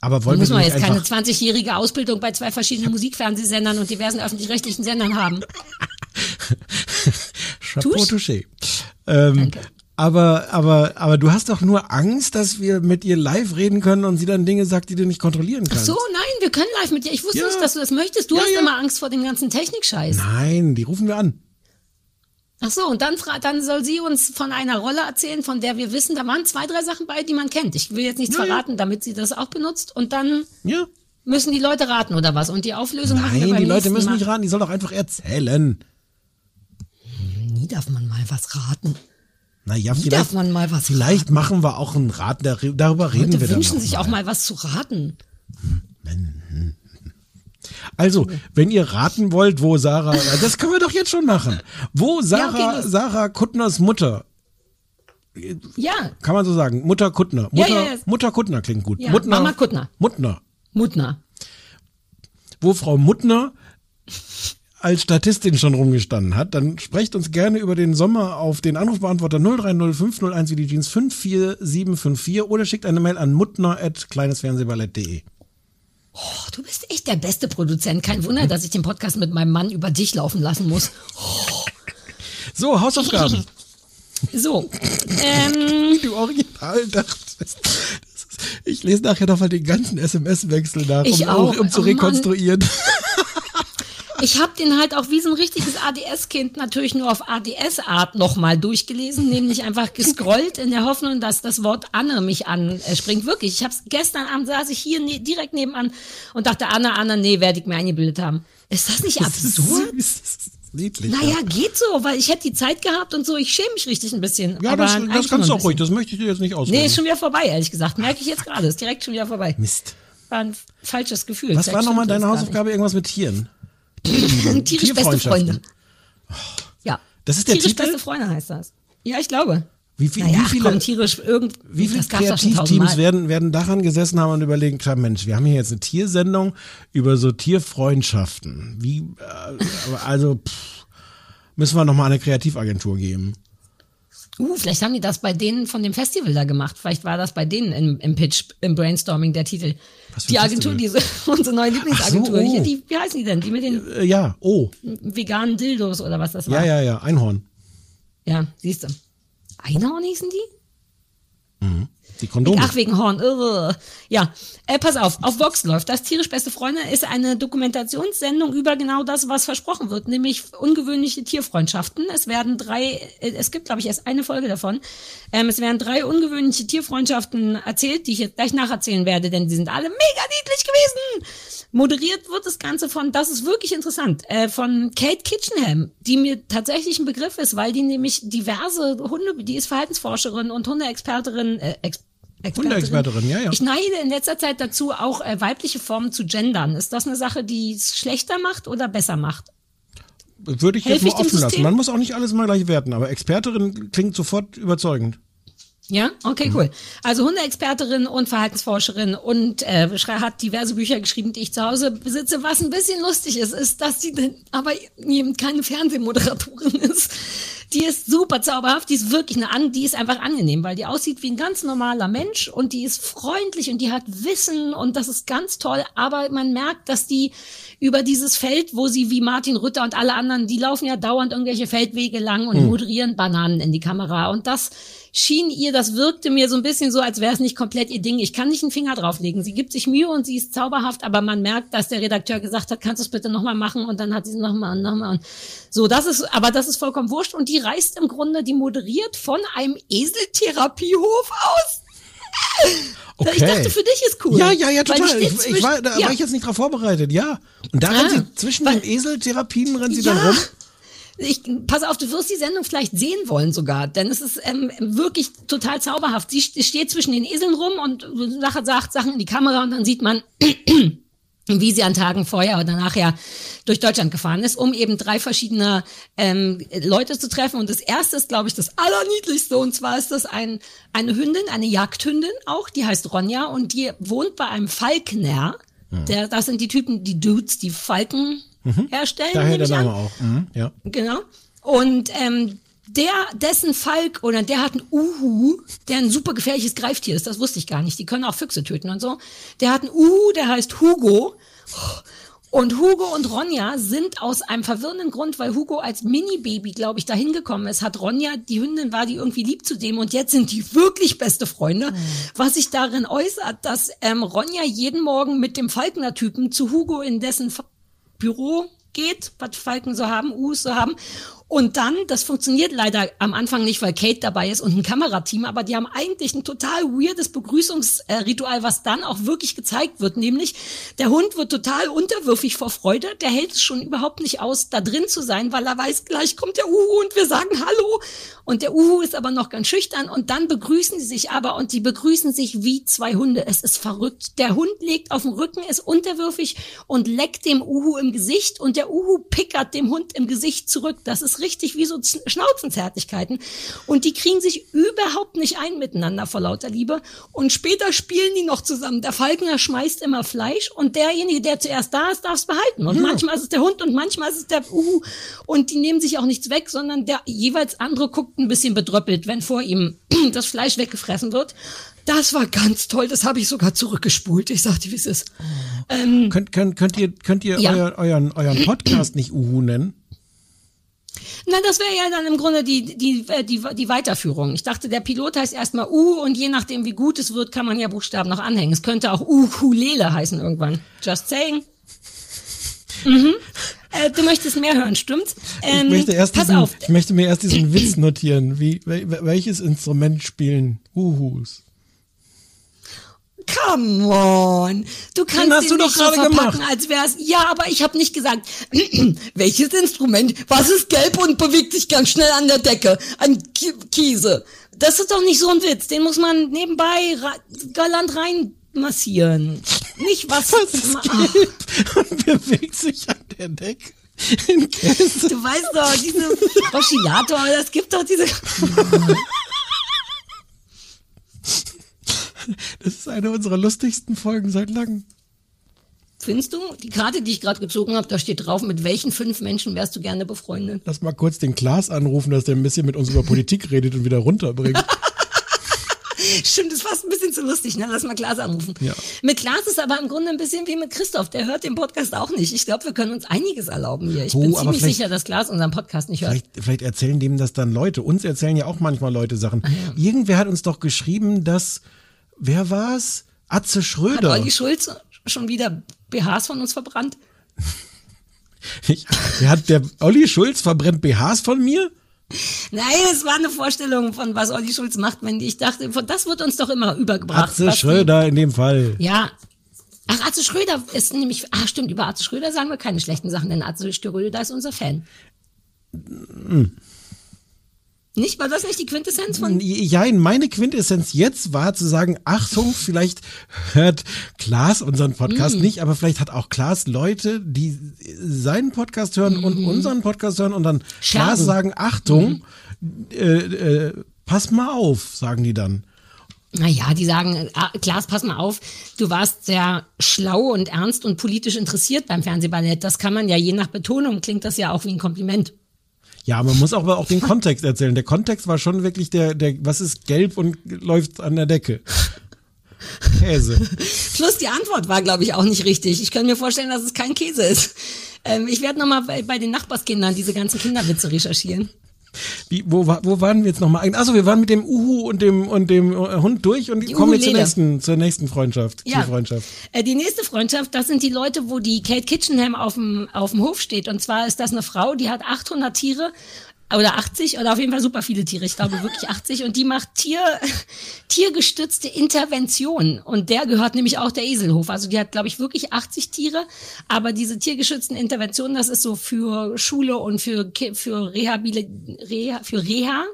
Aber Da wollen wir muss man jetzt keine einfach. 20-jährige Ausbildung bei zwei verschiedenen Musikfernsehsendern und diversen öffentlich-rechtlichen Sendern haben. Chapeau touché. Ähm, aber, aber, aber du hast doch nur Angst, dass wir mit ihr live reden können und sie dann Dinge sagt, die du nicht kontrollieren Ach kannst. so, nein, wir können live mit dir. Ich wusste Ja. nicht, dass du das möchtest. Du Ja, hast ja. immer Angst vor dem ganzen Technikscheiß. Nein, die rufen wir an. Ach so, und dann, dann soll sie uns von einer Rolle erzählen, von der wir wissen, da waren zwei, drei Sachen bei, die man kennt. Ich will jetzt nichts Ja, ja. verraten, damit sie das auch benutzt. Und dann Ja. müssen die Leute raten oder was. Und die Auflösung machen wir Nein, beim die Leute müssen Mal. nicht raten, die soll doch einfach erzählen. Nie darf man mal was raten. Naja, Nie vielleicht, darf man mal was vielleicht machen wir auch einen Rat, dar- darüber reden Leute wir dann wünschen noch sich auch mal was zu raten. Also, wenn ihr raten wollt, wo Sarah, das können wir doch jetzt schon machen. Wo Sarah, okay, los. Sarah Kuttners Mutter, Ja, kann man so sagen, Mutter Kuttner. Ja, Mutter, ja, ja. Mutter Kuttner klingt gut. Ja, Muttner, Mama Kuttner. Muttner. Mutner. Wo Frau Muttner als Statistin schon rumgestanden hat, dann sprecht uns gerne über den Sommer auf den Anrufbeantworter 0305001 wie die Jeans 54754 oder schickt eine Mail an muttner.kleinesfernsehballett.de. Oh, du bist echt der beste Produzent. Kein Wunder, dass ich den Podcast mit meinem Mann über dich laufen lassen muss. So, Hausaufgaben. So, ähm, du original dachtest. Ich lese nachher noch mal den ganzen SMS-Wechsel nach, um, auch. um zu Oh Mann. Ich habe den halt auch wie so ein richtiges ADS-Kind natürlich nur auf ADS-Art nochmal durchgelesen, nämlich einfach gescrollt in der Hoffnung, dass das Wort Anne mich anspringt. Wirklich, ich habe gestern Abend saß ich hier ne direkt nebenan und dachte, Anne, Anne, nee, werde ich mir eingebildet haben. Ist das nicht absurd? Das niedlich. Naja, geht so, weil ich hätte die Zeit gehabt und so, ich schäme mich richtig ein bisschen. ja, aber das, das kannst du auch ruhig, das möchte ich dir jetzt nicht ausreden. Nee, ist schon wieder vorbei, ehrlich gesagt. Merke ich jetzt gerade. Ist direkt schon wieder vorbei. Mist. War ein falsches Gefühl. Was Vielleicht war nochmal deine Hausaufgabe? Irgendwas mit Tieren? Tierisch beste. Freunde. Ja. Das ist der Tierisch Titel? beste Freunde heißt das. Ja, ich glaube. Wie, viel, Naja, wie viele, komm, tierisch irgend. wie viele Kreativteams werden, werden daran gesessen haben und überlegen, klar, Mensch, wir haben hier jetzt eine Tiersendung über so Tierfreundschaften. Wie, äh, also, pff, Müssen wir nochmal eine Kreativagentur geben. Uh, vielleicht haben die das bei denen von dem Festival da gemacht. Vielleicht war das bei denen im, im Pitch, im Brainstorming der Titel. Die Agentur, diese, unsere neue Lieblingsagentur. So, oh. Hier, die, wie heißen die denn? Die mit den Äh, ja, oh. veganen Dildos oder was das Ja, war? ja, ja, Einhorn. Ja, siehst du. Einhorn hießen die? Die Kondome. Ach, wegen Horn. Irre. Ja, äh, pass auf, auf Vox läuft das. Tierisch Beste Freunde ist eine Dokumentationssendung über genau das, was versprochen wird, nämlich ungewöhnliche Tierfreundschaften. Es werden drei, äh, es gibt, glaube ich, erst eine Folge davon. Ähm, es werden drei ungewöhnliche Tierfreundschaften erzählt, die ich jetzt gleich nacherzählen werde, denn die sind alle mega niedlich gewesen. Moderiert wird das Ganze von, das ist wirklich interessant, äh, von Kate Kitchenham, die mir tatsächlich ein Begriff ist, weil die nämlich diverse Hunde, die ist Verhaltensforscherin und Hundeexperterin, äh, Ex Expertin. Hundeexperterin, ja, ja. Ich neige in letzter Zeit dazu, auch äh, weibliche Formen zu gendern. Ist das eine Sache, die es schlechter macht oder besser macht? Würde ich jetzt Helfe mal offen lassen. Man muss auch nicht alles mal gleich werten, aber Experterin klingt sofort überzeugend. Ja, okay, Mhm. cool. Also Hundeexperterin und Verhaltensforscherin und äh, hat diverse Bücher geschrieben, die ich zu Hause besitze. Was ein bisschen lustig ist, ist, dass sie denn aber eben keine Fernsehmoderatorin ist. Die ist super zauberhaft, die ist wirklich eine an, die ist einfach angenehm, weil die aussieht wie ein ganz normaler Mensch und die ist freundlich und die hat Wissen und das ist ganz toll, aber man merkt, dass die über dieses Feld, wo sie wie Martin Rütter und alle anderen, die laufen ja dauernd irgendwelche Feldwege lang und Hm. moderieren Bananen in die Kamera und das schien ihr, das wirkte mir so ein bisschen so, als wäre es nicht komplett ihr Ding. Ich kann nicht einen Finger drauflegen. Sie gibt sich Mühe und sie ist zauberhaft, aber man merkt, dass der Redakteur gesagt hat, kannst du es bitte nochmal machen und dann hat sie es nochmal und nochmal und so. Das ist, aber das ist vollkommen wurscht und die reist im Grunde, die moderiert von einem Eseltherapiehof aus. Okay. Ich dachte, für dich ist cool. Ja, ja, ja, total. Ich, ich war, da ja. war ich jetzt nicht drauf vorbereitet, ja. Und da Ah, rennt sie zwischen den Eseltherapien rennt sie Ja. dann rum. Ich, pass auf, du wirst die Sendung vielleicht sehen wollen sogar, denn es ist ähm, wirklich total zauberhaft. Sie st- steht zwischen den Eseln rum und sagt, sagt Sachen in die Kamera und dann sieht man, wie sie an Tagen vorher oder nachher durch Deutschland gefahren ist, um eben drei verschiedene ähm, Leute zu treffen. Und das erste ist, glaube ich, das allerniedlichste. Und zwar ist das ein, eine Hündin, eine Jagdhündin auch, die heißt Ronja und die wohnt bei einem Falkner. Der, das sind die Typen, die Dudes, die Falken herstellen. Mhm. Daher nehme der. Name auch. Mhm, ja. Genau. Und ähm, der, dessen Falk oder der hat einen Uhu, der ein super gefährliches Greiftier ist, das wusste ich gar nicht. Die können auch Füchse töten und so. Der hat einen Uhu, der heißt Hugo. Und Hugo und Ronja sind aus einem verwirrenden Grund, weil Hugo als Mini-Baby, glaube ich, dahin gekommen ist, hat Ronja, die Hündin war die irgendwie lieb zu dem und jetzt sind die wirklich beste Freunde. Was sich darin äußert, dass ähm, Ronja jeden Morgen mit dem Falkner-Typen zu Hugo in dessen Büro geht, was Falken so haben, Us so haben. Und dann, das funktioniert leider am Anfang nicht, weil Kate dabei ist und ein Kamerateam, aber die haben eigentlich ein total weirdes Begrüßungsritual, was dann auch wirklich gezeigt wird, nämlich der Hund wird total unterwürfig vor Freude, der hält es schon überhaupt nicht aus, da drin zu sein, weil er weiß, gleich kommt der Uhu und wir sagen Hallo. Und der Uhu ist aber noch ganz schüchtern und dann begrüßen sie sich aber und die begrüßen sich wie zwei Hunde. Es ist verrückt. Der Hund legt auf den Rücken, ist unterwürfig und leckt dem Uhu im Gesicht und der Uhu pickert dem Hund im Gesicht zurück. Das ist richtig wie so Schnauzenzärtlichkeiten. Und die kriegen sich überhaupt nicht ein miteinander vor lauter Liebe. Und später spielen die noch zusammen. Der Falkner schmeißt immer Fleisch und derjenige, der zuerst da ist, darf es behalten. Und manchmal ist es der Hund und manchmal ist es der Uhu. Und die nehmen sich auch nichts weg, sondern der jeweils andere guckt ein bisschen bedröppelt, wenn vor ihm das Fleisch weggefressen wird. Das war ganz toll. Das habe ich sogar zurückgespult. Ich sagte, wie es ist. Ähm, Könnt, könnt, könnt ihr, könnt ihr Ja. euer, euren, euren Podcast nicht Uhu nennen? Na, das wäre ja dann im Grunde die, die, äh, die, die Weiterführung. Ich dachte, der Pilot heißt erstmal U und je nachdem, wie gut es wird, kann man ja Buchstaben noch anhängen. Es könnte auch Ukulele heißen irgendwann. Just saying. Mhm. Äh, du möchtest mehr hören, stimmt's? Ähm, ich, möchte erst pass diesen, auf. ich möchte mir erst diesen Witz notieren. Wie, wel- welches Instrument spielen Uhus? Come on. Du kannst hast den du doch nicht so verpacken, gemacht. als wär's. Ja, aber ich habe nicht gesagt, welches Instrument? Was ist gelb und bewegt sich ganz schnell an der Decke? Ein Ki Kiese. Das ist doch nicht so ein Witz. Den muss man nebenbei galant rein massieren. Nicht was. Was ist Ach, gelb und bewegt sich an der Decke? Du weißt doch, diese Oszillator, das gibt doch diese. Das ist eine unserer lustigsten Folgen seit langem. Findest du? Die Karte, die ich gerade gezogen habe, da steht drauf, mit welchen fünf Menschen wärst du gerne befreundet? Lass mal kurz den Klaas anrufen, dass der ein bisschen mit uns über Politik redet und wieder runterbringt. Stimmt, das ist fast ein bisschen zu lustig, ne? Lass mal Klaas anrufen. Ja. Mit Klaas ist aber im Grunde ein bisschen wie mit Christoph. Der hört den Podcast auch nicht. Ich glaube, wir können uns einiges erlauben hier. Ich Oh, bin ziemlich sicher, dass Klaas unseren Podcast nicht hört. Vielleicht, vielleicht erzählen dem das dann Leute. Uns erzählen ja auch manchmal Leute Sachen. Ah, Irgendwer hat uns doch geschrieben, dass, wer war's? Atze Hat Schröder. Olli Schulz schon wieder BHs von uns verbrannt? Ich, der hat der Olli Schulz verbrennt BHs von mir? Nein, es war eine Vorstellung von was Olli Schulz macht, wenn ich dachte, das wird uns doch immer übergebracht. Atze was die- Schröder in dem Fall. Ja. Ach, Atze Schröder ist nämlich, ah stimmt, über Atze Schröder sagen wir keine schlechten Sachen, denn Atze Schröder ist unser Fan. Nicht? War das nicht die Quintessenz von? Ja, meine Quintessenz jetzt war zu sagen, Achtung, vielleicht hört Klaas unseren Podcast Mm. nicht, aber vielleicht hat auch Klaas Leute, die seinen Podcast hören und unseren Podcast hören und dann Mhm. Scherben. Klaas sagen, Achtung, Mhm. äh, äh, pass mal auf, sagen die dann. Naja, die sagen, ah, Klaas, pass mal auf, du warst sehr schlau und ernst und politisch interessiert beim Fernsehballett. Das kann man ja je nach Betonung, klingt das ja auch wie ein Kompliment. Ja, man muss aber auch den Kontext erzählen. Der Kontext war schon wirklich der, der, was ist gelb und läuft an der Decke? Käse. Plus die Antwort war, glaube ich, auch nicht richtig. Ich kann mir vorstellen, dass es kein Käse ist. Ähm, ich werde nochmal bei, bei den Nachbarskindern diese ganzen Kinderwitze recherchieren. Wie, wo, wo waren wir jetzt nochmal? Also wir waren mit dem Uhu und dem und dem äh, Hund durch und Die kommen wir zur nächsten, zur nächsten Freundschaft. Ja. Freundschaft. Äh, die nächste Freundschaft, das sind die Leute, wo die Kate Kitchenham auf dem, auf dem Hof steht. Und zwar ist das eine Frau, die hat 800 Tiere oder 80 oder auf jeden Fall super viele Tiere. Ich glaube wirklich 80. Und die macht Tier, tiergestützte Intervention. Und der gehört nämlich auch der Eselhof. Also die hat, glaube ich, wirklich 80 Tiere. Aber diese tiergeschützten Interventionen, das ist so für Schule und für, für Reha, für Reha.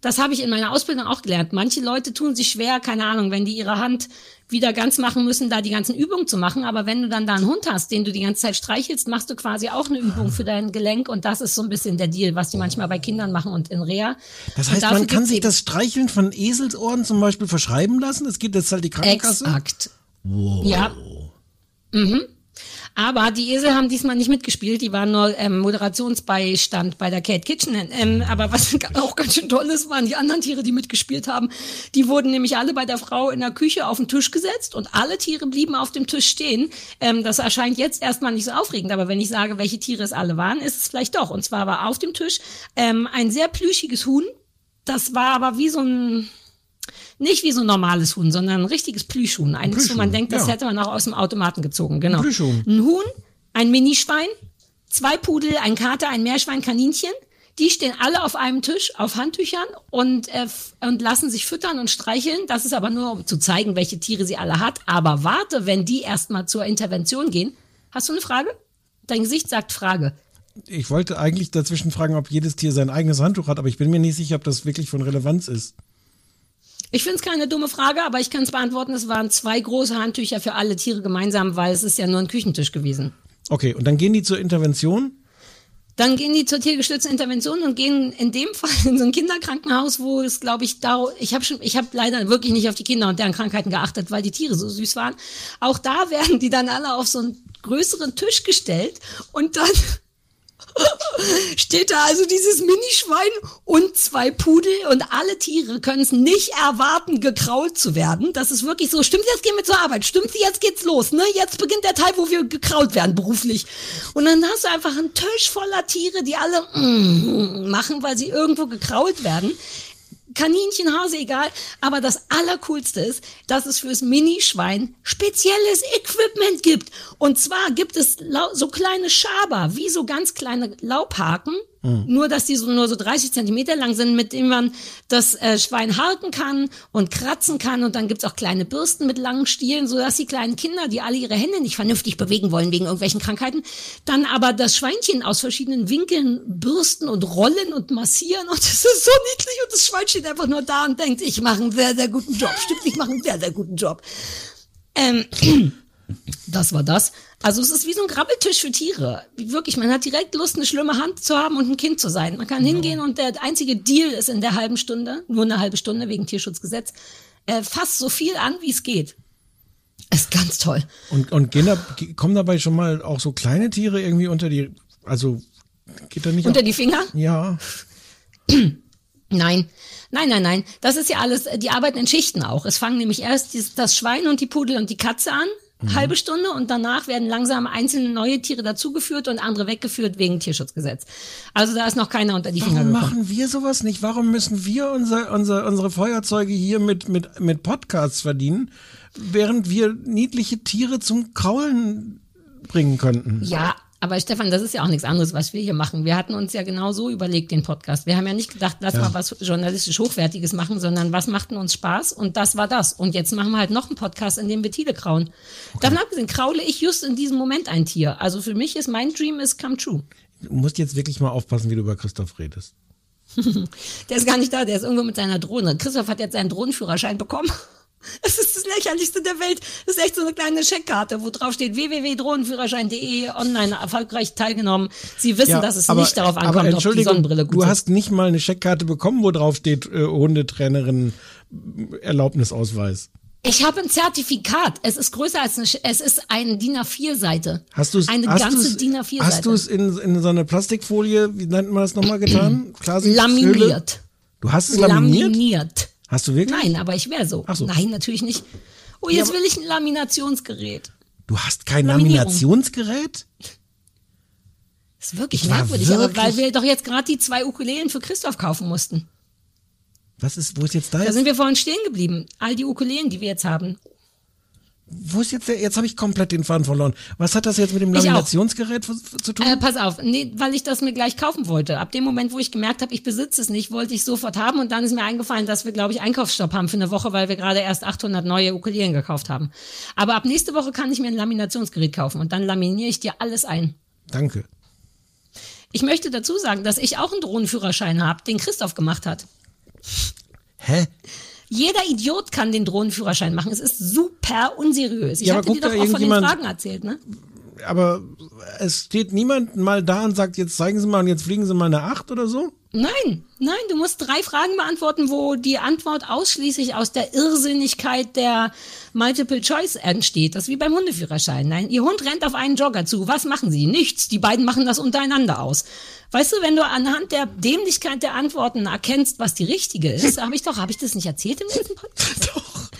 Das habe ich in meiner Ausbildung auch gelernt. Manche Leute tun sich schwer, keine Ahnung, wenn die ihre Hand wieder ganz machen müssen, da die ganzen Übungen zu machen. Aber wenn du dann da einen Hund hast, den du die ganze Zeit streichelst, machst du quasi auch eine Übung für dein Gelenk. Und das ist so ein bisschen der Deal, was die manchmal bei Kindern machen und in Reha. Das heißt, man kann sich das Streicheln von Eselsohren zum Beispiel verschreiben lassen. Es gibt jetzt halt die Krankenkasse. Exakt. Wow. Ja. Mhm. Aber die Esel haben diesmal nicht mitgespielt, die waren nur ähm, Moderationsbeistand bei der Kate Kitchen. Ähm, aber was auch ganz schön toll ist, waren die anderen Tiere, die mitgespielt haben. Die wurden nämlich alle bei der Frau in der Küche auf den Tisch gesetzt und alle Tiere blieben auf dem Tisch stehen. Ähm, das erscheint jetzt erstmal nicht so aufregend, aber wenn ich sage, welche Tiere es alle waren, ist es vielleicht doch. Und zwar war auf dem Tisch ähm, ein sehr plüschiges Huhn. Das war aber wie so ein nicht wie so ein normales Huhn, sondern ein richtiges Plüschhuhn. Eines, wo Plüschhuhn, man denkt, das ja. hätte man auch aus dem Automaten gezogen. Genau. Ein Plüschhuhn. Ein Huhn, ein Minischwein, zwei Pudel, ein Kater, ein Meerschwein, Kaninchen. Die stehen alle auf einem Tisch auf Handtüchern und, äh, und lassen sich füttern und streicheln. Das ist aber nur, um zu zeigen, welche Tiere sie alle hat. Aber warte, wenn die erstmal zur Intervention gehen. Hast du eine Frage? Dein Gesicht sagt Frage. Ich wollte eigentlich dazwischen fragen, ob jedes Tier sein eigenes Handtuch hat, aber ich bin mir nicht sicher, ob das wirklich von Relevanz ist. Ich finde es keine dumme Frage, aber ich kann es beantworten. Es waren zwei große Handtücher für alle Tiere gemeinsam, weil es ist ja nur ein Küchentisch gewesen. Okay, und dann gehen die zur Intervention. Dann gehen die zur tiergestützten Intervention und gehen in dem Fall in so ein Kinderkrankenhaus, wo es, glaube ich, da, ich habe schon, ich habe leider wirklich nicht auf die Kinder und deren Krankheiten geachtet, weil die Tiere so süß waren. Auch da werden die dann alle auf so einen größeren Tisch gestellt und dann steht da also dieses Minischwein und zwei Pudel und alle Tiere können es nicht erwarten, gekrault zu werden. Das ist wirklich so, stimmt, jetzt gehen wir zur Arbeit, stimmt, jetzt geht's los, ne? Jetzt beginnt der Teil, wo wir gekrault werden beruflich. Und dann hast du einfach einen Tisch voller Tiere, die alle mm, machen, weil sie irgendwo gekrault werden. Kaninchen, Hase, egal. Aber das Allercoolste ist, dass es fürs Minischwein spezielles Equipment gibt. Und zwar gibt es so kleine Schaber, wie so ganz kleine Laubhaken. Nur, dass die so nur so 30 Zentimeter lang sind, mit denen man das äh, Schwein harken kann und kratzen kann. Und dann gibt's auch kleine Bürsten mit langen Stielen, sodass die kleinen Kinder, die alle ihre Hände nicht vernünftig bewegen wollen wegen irgendwelchen Krankheiten, dann aber das Schweinchen aus verschiedenen Winkeln bürsten und rollen und massieren. Und das ist so niedlich. Und das Schwein steht einfach nur da und denkt, ich mache einen sehr, sehr guten Job. Stimmt, ich mache einen sehr, sehr guten Job. Ähm, das war das. Also es ist wie so ein Grabbeltisch für Tiere. Wirklich, man hat direkt Lust, eine schlimme Hand zu haben und ein Kind zu sein. Man kann hingehen und der einzige Deal ist in der halben Stunde, nur eine halbe Stunde wegen Tierschutzgesetz, äh, fast so viel an, wie es geht. Ist ganz toll. Und, und da, kommen dabei schon mal auch so kleine Tiere irgendwie unter die, also geht da nicht Unter auch, die Finger? Ja. Nein. Nein, nein, nein. Das ist ja alles, die arbeiten in Schichten auch. Es fangen nämlich erst das Schwein und die Pudel und die Katze an, Mhm. halbe Stunde, und danach werden langsam einzelne neue Tiere dazugeführt und andere weggeführt wegen Tierschutzgesetz. Also da ist noch keiner unter die Finger Warum machen wir sowas nicht? Warum müssen wir unser, unser, unsere Feuerzeuge hier mit, mit, mit Podcasts verdienen, während wir niedliche Tiere zum Kraulen bringen könnten? Ja, aber Stefan, das ist ja auch nichts anderes, was wir hier machen. Wir hatten uns ja genau so überlegt, den Podcast. Wir haben ja nicht gedacht, lass Ja. mal was journalistisch Hochwertiges machen, sondern was macht denn uns Spaß? Und das war das. Und jetzt machen wir halt noch einen Podcast, in dem wir Tiere krauen. Davon abgesehen, kraule ich just in diesem Moment ein Tier. Also für mich ist mein Dream is come true. Du musst jetzt wirklich mal aufpassen, wie du über Christoph redest. Der ist gar nicht da, der ist irgendwo mit seiner Drohne. Christoph hat jetzt seinen Drohnenführerschein bekommen. Das ist das lächerlichste der Welt. Das ist echt so eine kleine Scheckkarte, wo drauf steht www.drohnenführerschein.de online erfolgreich teilgenommen. Sie wissen, dass es nicht darauf aber ankommt, ob die Sonnenbrille gut Du sitzt. hast nicht mal eine Scheckkarte bekommen, wo drauf steht äh, Hundetrainerin äh, Erlaubnisausweis. Ich habe ein Zertifikat. Es ist größer als eine, Sch- es ist eine DIN A4-Seite. Hast du es Eine hast ganze DIN A4-Seite. Hast du es in, in so eine Plastikfolie, wie nennt man das nochmal getan? Klarsichtshülle? Laminiert. Du hast es laminiert? Laminiert. Hast du wirklich? Nein, aber ich wäre so. Ach so. Nein, natürlich nicht. Oh, jetzt will ich ein Laminationsgerät. Du hast kein. Laminationsgerät? Das ist wirklich merkwürdig, aber wirklich- weil wir doch jetzt gerade die zwei Ukulelen für Christoph kaufen mussten. Was ist, wo ist jetzt da Da sind wir vorhin stehen geblieben. All die Ukulelen, die wir jetzt haben. Wo ist jetzt der, jetzt habe ich komplett den Faden verloren. Was hat das jetzt mit dem. Laminationsgerät zu, zu tun? Äh, pass auf, nee, weil ich das mir gleich kaufen wollte. Ab dem Moment, wo ich gemerkt habe, ich besitze es nicht, wollte ich sofort haben und dann ist mir eingefallen, dass wir, glaube ich, Einkaufsstopp haben für eine Woche, weil wir gerade erst 800 neue Ukulelen gekauft haben. Aber ab nächste Woche kann ich mir ein Laminationsgerät kaufen und dann laminiere ich dir alles ein. Danke. Ich möchte dazu sagen, dass ich auch einen Drohnenführerschein habe, den Christoph gemacht hat. Hä? Jeder Idiot kann den Drohnenführerschein machen. Es ist super unseriös. Ich Ja, habe aber dir doch auch von den Fragen erzählt, ne? Aber es steht niemand mal da und sagt, jetzt zeigen Sie mal und jetzt fliegen Sie mal eine Acht oder so? Nein, nein, du musst drei Fragen beantworten, wo die Antwort ausschließlich aus der Irrsinnigkeit der Multiple Choice entsteht. Das ist wie beim Hundeführerschein. Nein, ihr Hund rennt auf einen Jogger zu. Was machen sie? Nichts. Die beiden machen das untereinander aus. Weißt du, wenn du anhand der Dämlichkeit der Antworten erkennst, was die richtige ist, habe ich doch, habe ich das nicht erzählt im letzten Podcast? Doch.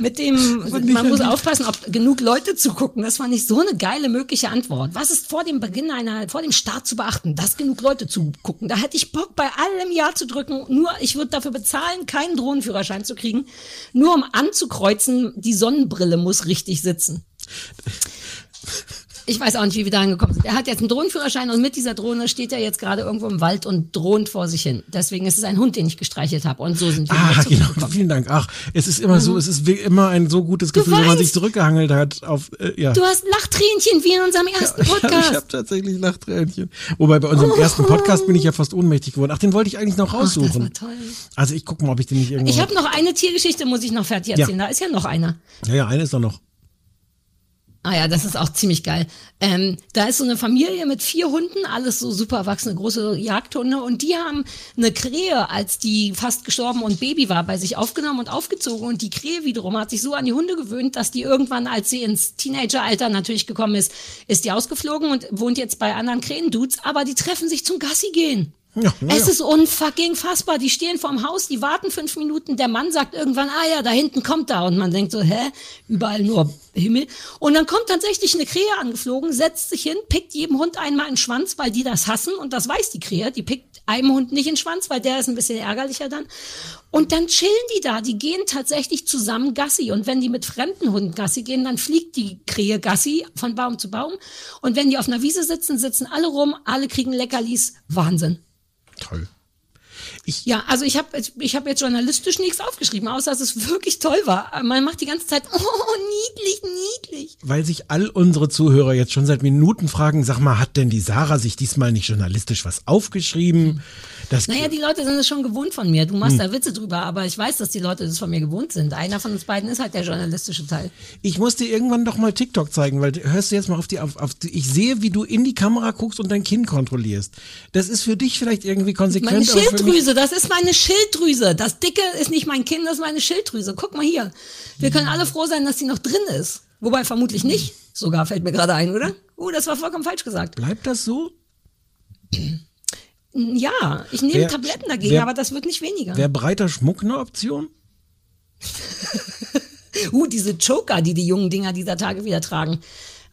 Mit dem, man muss aufpassen, ob genug Leute zugucken. Das fand ich so eine geile mögliche Antwort. Was ist vor dem Beginn einer, vor dem Start zu beachten, dass genug Leute zugucken? Da hätte ich Bock, bei allem Ja zu drücken. Nur, ich würde dafür bezahlen, keinen Drohnenführerschein zu kriegen. Nur um anzukreuzen, die Sonnenbrille muss richtig sitzen. Ich weiß auch nicht, wie wir da angekommen sind. Er hat jetzt einen Drohnenführerschein und mit dieser Drohne steht er jetzt gerade irgendwo im Wald und drohnt vor sich hin. Deswegen ist es ein Hund, den ich gestreichelt habe. Und so sind wir Ah, genau. Vielen Dank. Ach, es ist immer so, es ist immer ein so gutes Gefühl, wenn man weißt- sich zurückgehangelt hat auf, äh, ja. Du hast Lachtränchen wie in unserem ersten Ich Podcast. habe tatsächlich Lachtränchen. Wobei bei unserem ersten Podcast bin ich ja fast ohnmächtig geworden. Ach, den wollte ich eigentlich noch Ach, das war raussuchen. toll. Also ich guck mal, ob ich den nicht irgendwo. Ich habe noch eine Tiergeschichte, muss ich noch fertig erzählen. Da ist ja noch einer. ja, ja, eine ist da noch. Ah ja, das ist auch ziemlich geil. Ähm, da ist so eine Familie mit vier Hunden, alles so super erwachsene, große Jagdhunde. Und die haben eine Krähe, als die fast gestorben und Baby war, bei sich aufgenommen und aufgezogen. Und die Krähe wiederum hat sich so an die Hunde gewöhnt, dass die irgendwann, als sie ins Teenageralter natürlich gekommen ist, ist die ausgeflogen und wohnt jetzt bei anderen Krähendudes. Aber die treffen sich zum Gassi gehen. Ja, na Es ja. ist unfucking fassbar. Die stehen vorm Haus, die warten fünf Minuten. Der Mann sagt irgendwann, ah ja, da hinten kommt er. Und man denkt so, hä? Überall nur Himmel. Und dann kommt tatsächlich eine Krähe angeflogen, setzt sich hin, pickt jedem Hund einmal einen Schwanz, weil die das hassen. Und das weiß die Krähe. Die pickt einem Hund nicht den Schwanz, weil der ist ein bisschen ärgerlicher dann. Und dann chillen die da. Die gehen tatsächlich zusammen Gassi. Und wenn die mit fremden Hunden Gassi gehen, dann fliegt die Krähe Gassi von Baum zu Baum. Und wenn die auf einer Wiese sitzen, sitzen alle rum, alle kriegen Leckerlis. Wahnsinn. Toll. Ja, also ich habe ich hab jetzt journalistisch nichts aufgeschrieben, außer dass es wirklich toll war. Man macht die ganze Zeit, oh, niedlich, niedlich. Weil sich all unsere Zuhörer jetzt schon seit Minuten fragen, sag mal, hat denn die Sarah sich diesmal nicht journalistisch was aufgeschrieben? Das, Naja, die Leute sind es schon gewohnt von mir. Du machst Hm. da Witze drüber, aber ich weiß, dass die Leute das von mir gewohnt sind. Einer von uns beiden ist halt der journalistische Teil. ich muss dir irgendwann doch mal TikTok zeigen, weil hörst du jetzt mal auf die, auf, auf die, ich sehe, wie du in die Kamera guckst und dein Kinn kontrollierst. Das ist für dich vielleicht irgendwie konsequent. Meine Schilddrüse, das ist meine Schilddrüse. Das Dicke ist nicht mein Kind, das ist meine Schilddrüse. Guck mal hier. Wir können alle froh sein, dass die noch drin ist. Wobei vermutlich nicht. Sogar fällt mir gerade ein, oder? Oh, das war vollkommen falsch gesagt. Bleibt das so? Ja, ich nehme Wer- Tabletten dagegen, wer- aber das wird nicht weniger. Wäre breiter Schmuck eine Option? Uh, diese Joker, die die jungen Dinger dieser Tage wieder tragen.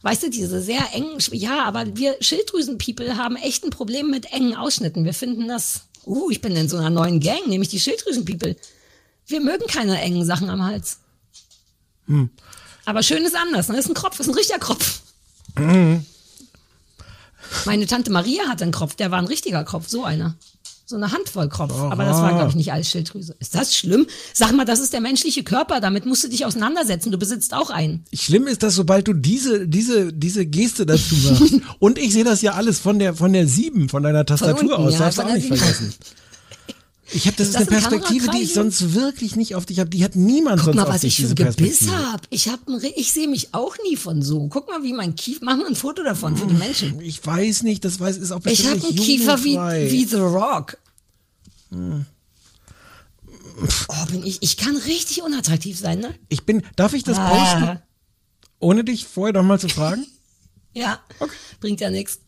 Weißt du, diese sehr engen, ja, aber wir Schilddrüsen-People haben echt ein Problem mit engen Ausschnitten. Wir finden das, uh, ich bin in so einer neuen Gang, nämlich die Schilddrüsen-People. Wir mögen keine engen Sachen am Hals. Hm. Aber schön ist anders, ne? Das ist ein Kropf, das ist ein richtiger Kropf. Mhm. Meine Tante Maria hatte einen Kropf, der war ein richtiger Kropf, so einer. So eine Handvoll Kropf. Aber das war, glaube ich, nicht alles Schilddrüse. Ist das schlimm? Sag mal, das ist der menschliche Körper, damit musst du dich auseinandersetzen. Du besitzt auch einen. Schlimm ist, dass sobald du diese, diese, diese Geste dazu machst, und ich sehe das ja alles von der, von der 7, von deiner Tastatur unten, aus, ja, darfst du von auch nicht 7. vergessen. Ich habe das Ist das eine ein Perspektive, die ich sonst wirklich nicht auf dich habe. Die hat niemand Guck sonst mal, auf was dich, ich für ein Gebiss habe. Ich hab ein, Re- ich sehe mich auch nie von so. Guck mal, wie mein Kiefer. Mach mal ein Foto davon für die Menschen. Ich weiß nicht, das weiß, ist auch Ich bestimmt habe nicht einen Kiefer wie, wie The Rock. Hm. Oh, bin ich. Ich kann richtig unattraktiv sein, ne? Ich bin, darf ich das Ah. posten, ohne dich vorher noch mal zu fragen? Ja. Bringt ja nichts.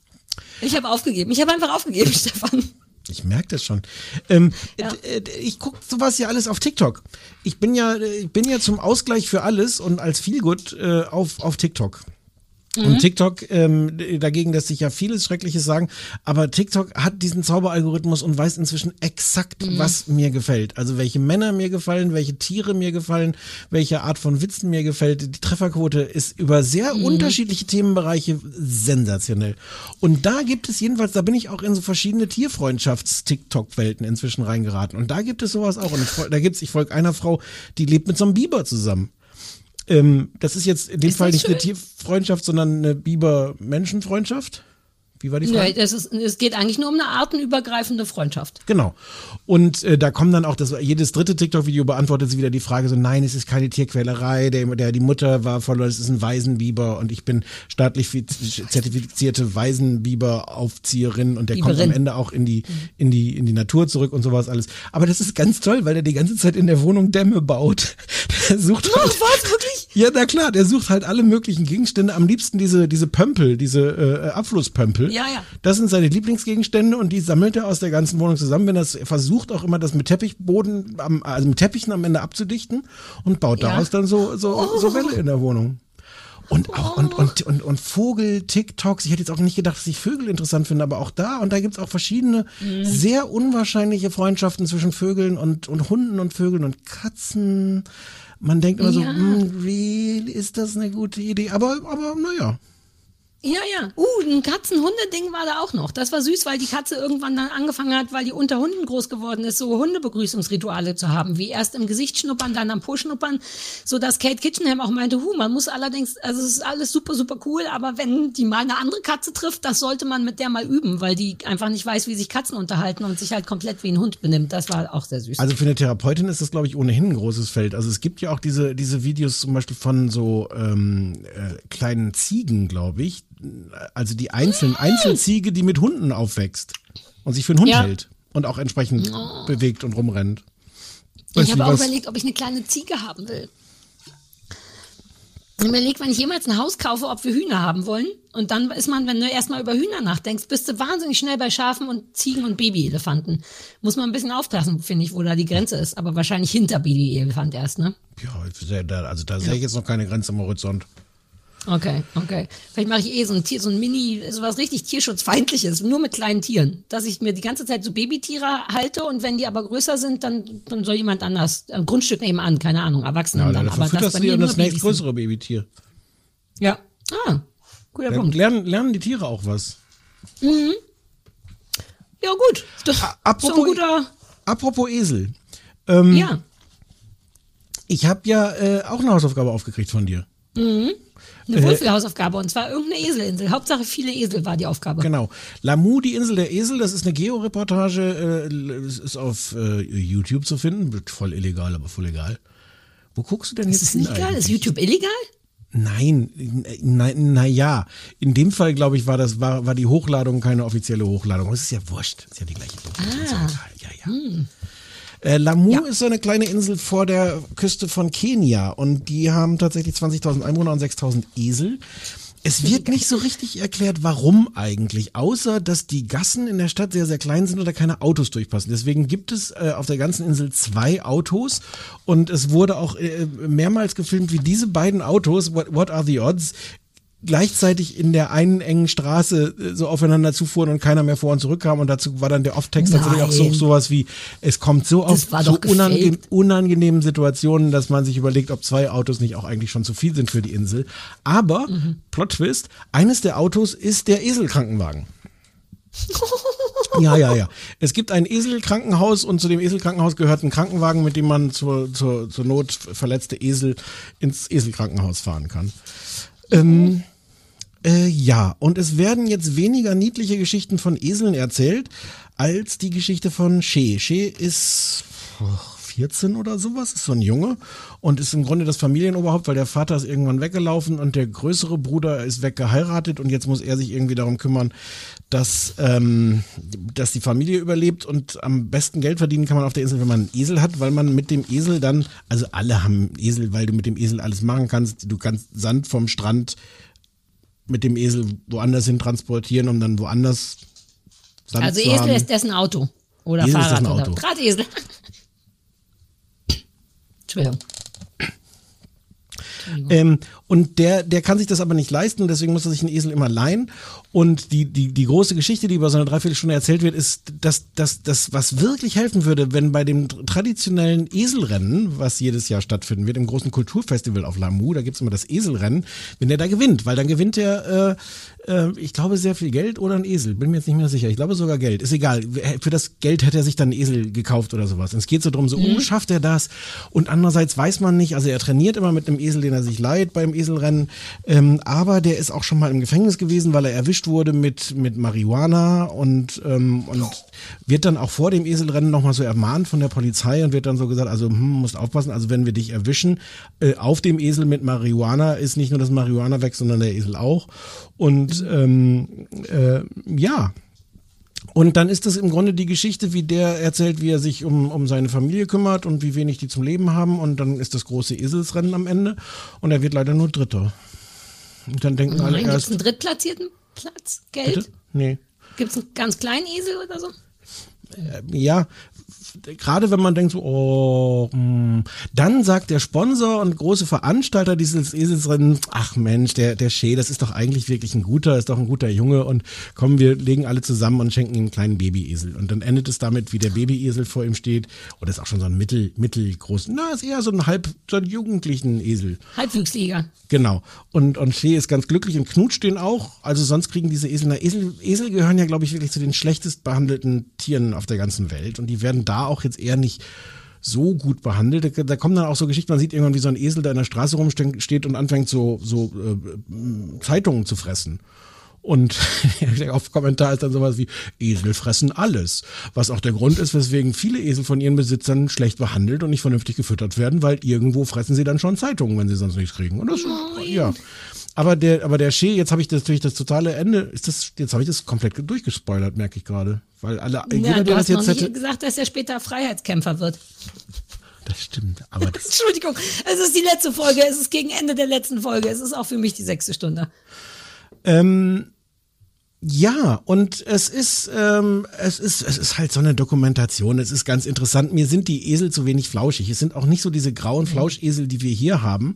Ich habe aufgegeben. Ich habe einfach aufgegeben, Stefan. Ich merke das schon. Ähm, Ja. äh, Ich gucke sowas ja alles auf TikTok. Ich bin ja, äh, ich bin ja zum Ausgleich für alles und als Feelgood äh, auf, auf TikTok. Mhm. Und TikTok, ähm, dagegen lässt sich ja vieles Schreckliches sagen, aber TikTok hat diesen Zauberalgorithmus und weiß inzwischen exakt, Mhm. was mir gefällt. Also welche Männer mir gefallen, welche Tiere mir gefallen, welche Art von Witzen mir gefällt. Die Trefferquote ist über sehr Mhm. unterschiedliche Themenbereiche sensationell. Und da gibt es jedenfalls, da bin ich auch in so verschiedene Tierfreundschafts-TikTok-Welten inzwischen reingeraten. Und da gibt es sowas auch. Und da gibt's, ich folge einer Frau, die lebt mit so einem Biber zusammen. Ähm, das ist jetzt in dem Ist Fall nicht eine? Tierfreundschaft, sondern eine Biber-Menschenfreundschaft. Wie war die Frage? Nee, ist, es geht eigentlich nur um eine artenübergreifende Freundschaft. Genau. Und äh, da kommen dann auch, das, jedes dritte TikTok-Video beantwortet sie wieder die Frage so, nein, es ist keine Tierquälerei, der, der die Mutter war verloren, es ist ein Waisenbiber und ich bin staatlich fi- zertifizierte Waisenbiber-Aufzieherin und der kommt am Biberin. Ende auch in die, in die, in die Natur zurück und sowas alles. Aber das ist ganz toll, weil der die ganze Zeit in der Wohnung Dämme baut. Der sucht Oh, halt, was? Wirklich? ja, na klar, der sucht halt alle möglichen Gegenstände, am liebsten diese, diese Pömpel, diese äh, Abflusspömpel. Ja, ja. Das sind seine Lieblingsgegenstände und die sammelt er aus der ganzen Wohnung zusammen. Wenn er versucht auch immer das mit Teppichboden, am, also mit Teppichen am Ende abzudichten und baut Ja. daraus dann so, so, so Welle in der Wohnung. Und auch und, und, und, und Vogel-TikToks. Ich hätte jetzt auch nicht gedacht, dass ich Vögel interessant finde, aber auch da. Und da gibt's auch verschiedene Mhm. sehr unwahrscheinliche Freundschaften zwischen Vögeln und, und Hunden und Vögeln und Katzen. Man denkt immer so, Ja. hm, really, ist das eine gute Idee? Aber, aber naja. Ja, ja. Uh, ein Katzen-Hunde-Ding war da auch noch. Das war süß, weil die Katze irgendwann dann angefangen hat, weil die unter Hunden groß geworden ist, so Hundebegrüßungsrituale zu haben, wie erst im Gesicht schnuppern, dann am Po schnuppern, so dass Kate Kitchenham auch meinte, hu, man muss allerdings, also es ist alles super, super cool, aber wenn die mal eine andere Katze trifft, das sollte man mit der mal üben, weil die einfach nicht weiß, wie sich Katzen unterhalten und sich halt komplett wie ein Hund benimmt. Das war auch sehr süß. Also für eine Therapeutin ist das, glaube ich, ohnehin ein großes Feld. Also es gibt ja auch diese, diese Videos zum Beispiel von so ähm, äh, kleinen Ziegen, glaube ich. Also die einzelnen Einzelziege, die mit Hunden aufwächst und sich für einen Hund Ja. hält und auch entsprechend bewegt und rumrennt. Ich Weißt du, habe auch überlegt, ob ich eine kleine Ziege haben will. Ich habe überlegt, wenn ich jemals ein Haus kaufe, ob wir Hühner haben wollen. Und dann ist man, wenn du erstmal über Hühner nachdenkst, bist du wahnsinnig schnell bei Schafen und Ziegen und Babyelefanten. Muss man ein bisschen aufpassen, finde ich, wo da die Grenze ist. Aber wahrscheinlich hinter Babyelefant erst, ne? Ja, also da sehe ich jetzt noch keine Grenze am Horizont. Okay, okay. Vielleicht mache ich eh so ein Tier, so ein Mini, sowas richtig tierschutzfeindliches, nur mit kleinen Tieren. Dass ich mir die ganze Zeit so Babytiere halte und wenn die aber größer sind, dann, dann soll jemand anders, ein Grundstück nebenan, keine Ahnung, Erwachsenen Ja, dann. Aber das bei mir nur das Babys sind. nächstgrößere Babytier. Ja. Ah, guter Dann Punkt. lernen, lernen die Tiere auch was. Mhm. Ja, gut. Das ist so ein apropos- guter. Apropos Esel. Ähm, Ja. Ich habe ja äh, auch eine Hausaufgabe aufgekriegt von dir. Mhm. Eine Äh, Wohlfühlhausaufgabe und zwar irgendeine Eselinsel. Hauptsache viele Esel war die Aufgabe. Genau. Lamu, die Insel der Esel, das ist eine Georeportage, äh, es ist auf äh, YouTube zu finden. Voll illegal, aber voll egal. Wo guckst du denn Ist jetzt es hin nicht geil? Ist eigentlich? YouTube illegal? Nein, nein, na ja. In dem Fall, glaube ich, war das war, war die Hochladung keine offizielle Hochladung. Das ist ja wurscht. Das ist ja die gleiche. Ah. Ja, ja. Äh, Lamu ist so eine kleine Insel vor der Küste von Kenia und die haben tatsächlich 20.000 Einwohner und 6.000 Esel. Es wird nicht so richtig erklärt, warum eigentlich, außer dass die Gassen in der Stadt sehr, sehr klein sind oder keine Autos durchpassen. Deswegen gibt es äh, auf der ganzen Insel zwei Autos und es wurde auch äh, mehrmals gefilmt, wie diese beiden Autos, what, what are the odds, gleichzeitig in der einen engen Straße äh, so aufeinander zufuhren und keiner mehr vor und zurück kam und dazu war dann der Off-Text tatsächlich auch so sowas wie, es kommt so auf so doch unange gefaked. unangenehmen Situationen, dass man sich überlegt, ob zwei Autos nicht auch eigentlich schon zu viel sind für die Insel. Aber, Mhm. Plot Twist, eines der Autos ist der Eselkrankenwagen. Ja, ja, ja. Es gibt ein Eselkrankenhaus und zu dem Eselkrankenhaus gehört ein Krankenwagen, mit dem man zur, zur, zur Not verletzte Esel ins Eselkrankenhaus fahren kann. Ähm, äh, ja, und es werden jetzt weniger niedliche Geschichten von Eseln erzählt, als die Geschichte von She. She ist oh, 14 oder sowas, ist so ein Junge und ist im Grunde das Familienoberhaupt, weil der Vater ist irgendwann weggelaufen und der größere Bruder ist weggeheiratet und jetzt muss er sich irgendwie darum kümmern, dass, ähm, dass die Familie überlebt und am besten Geld verdienen kann man auf der Insel, wenn man einen Esel hat, weil man mit dem Esel dann, also alle haben Esel, weil du mit dem Esel alles machen kannst. Du kannst Sand vom Strand mit dem Esel woanders hin transportieren, um dann woanders Sand Also zu Esel haben. ist dessen Auto. Oder Esel ist Fahrrad oder. Drahtesel. Entschuldigung. Ähm, und der, der kann sich das aber nicht leisten und deswegen muss er sich einen Esel immer leihen. Und die, die, die große Geschichte, die über so eine Dreiviertelstunde erzählt wird, ist, dass, dass das, was wirklich helfen würde, wenn bei dem traditionellen Eselrennen, was jedes Jahr stattfinden wird, im großen Kulturfestival auf Lamu, da gibt's immer das Eselrennen, wenn der da gewinnt, weil dann gewinnt er, äh, äh, ich glaube, sehr viel Geld oder ein Esel, bin mir jetzt nicht mehr sicher. Ich glaube sogar Geld, ist egal. Für das Geld hätte er sich dann einen Esel gekauft oder sowas. Und es geht so drum, so, oh, schafft er das? Und andererseits weiß man nicht, also er trainiert immer mit einem Esel, den er sich leiht beim Eselrennen, ähm, aber der ist auch schon mal im Gefängnis gewesen, weil er erwischt wurde mit, mit Marihuana und, ähm, und wird dann auch vor dem Eselrennen nochmal so ermahnt von der Polizei und wird dann so gesagt, also hm, musst aufpassen, also wenn wir dich erwischen, äh, auf dem Esel mit Marihuana ist nicht nur das Marihuana weg, sondern der Esel auch. Und ähm, äh, ja, und dann ist das im Grunde die Geschichte, wie der erzählt, wie er sich um, um seine Familie kümmert und wie wenig die zum Leben haben. Und dann ist das große Eselsrennen am Ende und er wird leider nur Dritter. Und dann denken alle Nein, es erst. einen drittplatzierten Platz? Geld? Bitte? Nee. Gibt es einen ganz kleinen Esel oder so? ja, gerade wenn man denkt so, oh, mh, dann sagt der Sponsor und große Veranstalter dieses Eselsrennen, ach Mensch, der, der Shea, das ist doch eigentlich wirklich ein guter, ist doch ein guter Junge und komm, wir legen alle zusammen und schenken ihm einen kleinen Babyesel. Und dann endet es damit, wie der Babyesel vor ihm steht, oder ist auch schon so ein mittel, mittelgroßen, na, ist eher so ein halb, so ein jugendlichen Esel. Halbwüchsliger. Genau. Und, und Shea ist ganz glücklich und knutscht den auch. Also sonst kriegen diese Esel, na, Esel, Esel gehören ja, glaube ich, wirklich zu den schlechtest behandelten Tieren auf der ganzen Welt. Und die werden da auch jetzt eher nicht so gut behandelt. Da, kommen dann auch so Geschichten, man sieht irgendwann, wie so ein Esel da in der Straße rumsteht und anfängt so, so äh, Zeitungen zu fressen. Und auf Kommentar ist dann sowas wie, Esel fressen alles. Was auch der Grund ist, weswegen viele Esel von ihren Besitzern schlecht behandelt und nicht vernünftig gefüttert werden, weil irgendwo fressen sie dann schon Zeitungen, wenn sie sonst nichts kriegen. Und das, ja. Aber der, aber der Shea, jetzt habe ich das natürlich das totale Ende, ist das, jetzt habe ich das komplett durchgespoilert, merke ich gerade. Weil alle, Ja, jeder, du der hast das noch jetzt hätte. gesagt, dass er später Freiheitskämpfer wird. Das stimmt, aber das, Entschuldigung, es ist die letzte Folge, es ist gegen Ende der letzten Folge, es ist auch für mich die sechste Stunde. Ähm, ja, und es ist, ähm, es ist, es ist halt so eine Dokumentation. Es ist ganz interessant. Mir sind die Esel zu wenig flauschig. Es sind auch nicht so diese grauen Flauschesel, die wir hier haben,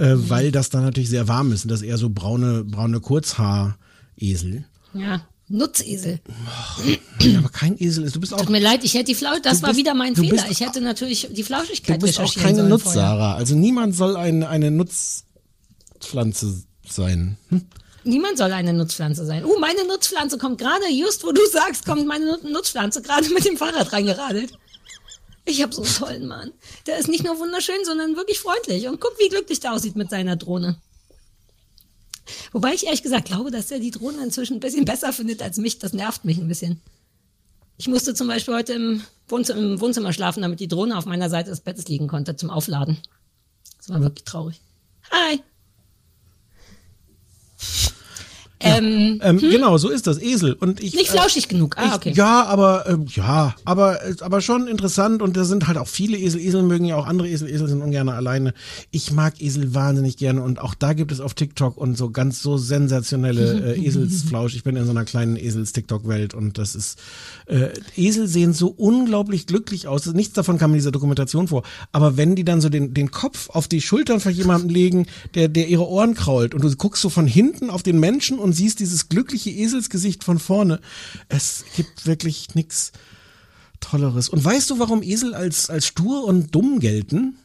äh, weil das dann natürlich sehr warm ist. Und das eher so braune, braune Kurzhaaresel. Ja, Nutzesel. Ja, aber kein Esel ist. Du bist auch, Tut mir leid, ich hätte die Flausch, das Du war bist- wieder mein du Fehler. bist- Ich hätte natürlich die du Flauschigkeit bist auch keine Nutz, vorher. Sarah. Also niemand soll ein, eine Nutzpflanze sein. Hm? Niemand soll eine Nutzpflanze sein. Uh, meine Nutzpflanze kommt gerade, just wo du sagst, kommt meine Nut- Nutzpflanze gerade mit dem Fahrrad reingeradelt. Ich habe so einen tollen Mann. Der ist nicht nur wunderschön, sondern wirklich freundlich. Und guck, wie glücklich der aussieht mit seiner Drohne. Wobei ich ehrlich gesagt glaube, dass er die Drohne inzwischen ein bisschen besser findet als mich. Das nervt mich ein bisschen. Ich musste zum Beispiel heute im Wohnzimmer, im Wohnzimmer schlafen, damit die Drohne auf meiner Seite des Bettes liegen konnte zum Aufladen. Das war wirklich traurig. Hi. Ähm, Ähm, Genau, so ist das, Esel. Und ich, Nicht flauschig genug. Ah, ich, okay. Ja, aber ähm, ja, aber äh, aber schon interessant und da sind halt auch viele Esel. Esel mögen ja auch andere Esel. Esel sind ungern alleine. Ich mag Esel wahnsinnig gerne und auch da gibt es auf TikTok und so ganz so sensationelle äh, Eselsflausch. Ich bin in so einer kleinen Esels-TikTok-Welt und das ist äh, Esel sehen so unglaublich glücklich aus. Nichts davon kam in dieser Dokumentation vor. Aber wenn die dann so den den Kopf auf die Schultern von jemandem legen, der der ihre Ohren krault und du guckst so von hinten auf den Menschen und siehst dieses glückliche Eselsgesicht von vorne. Es gibt wirklich nichts Tolleres. Und weißt du, warum Esel als, als stur und dumm gelten?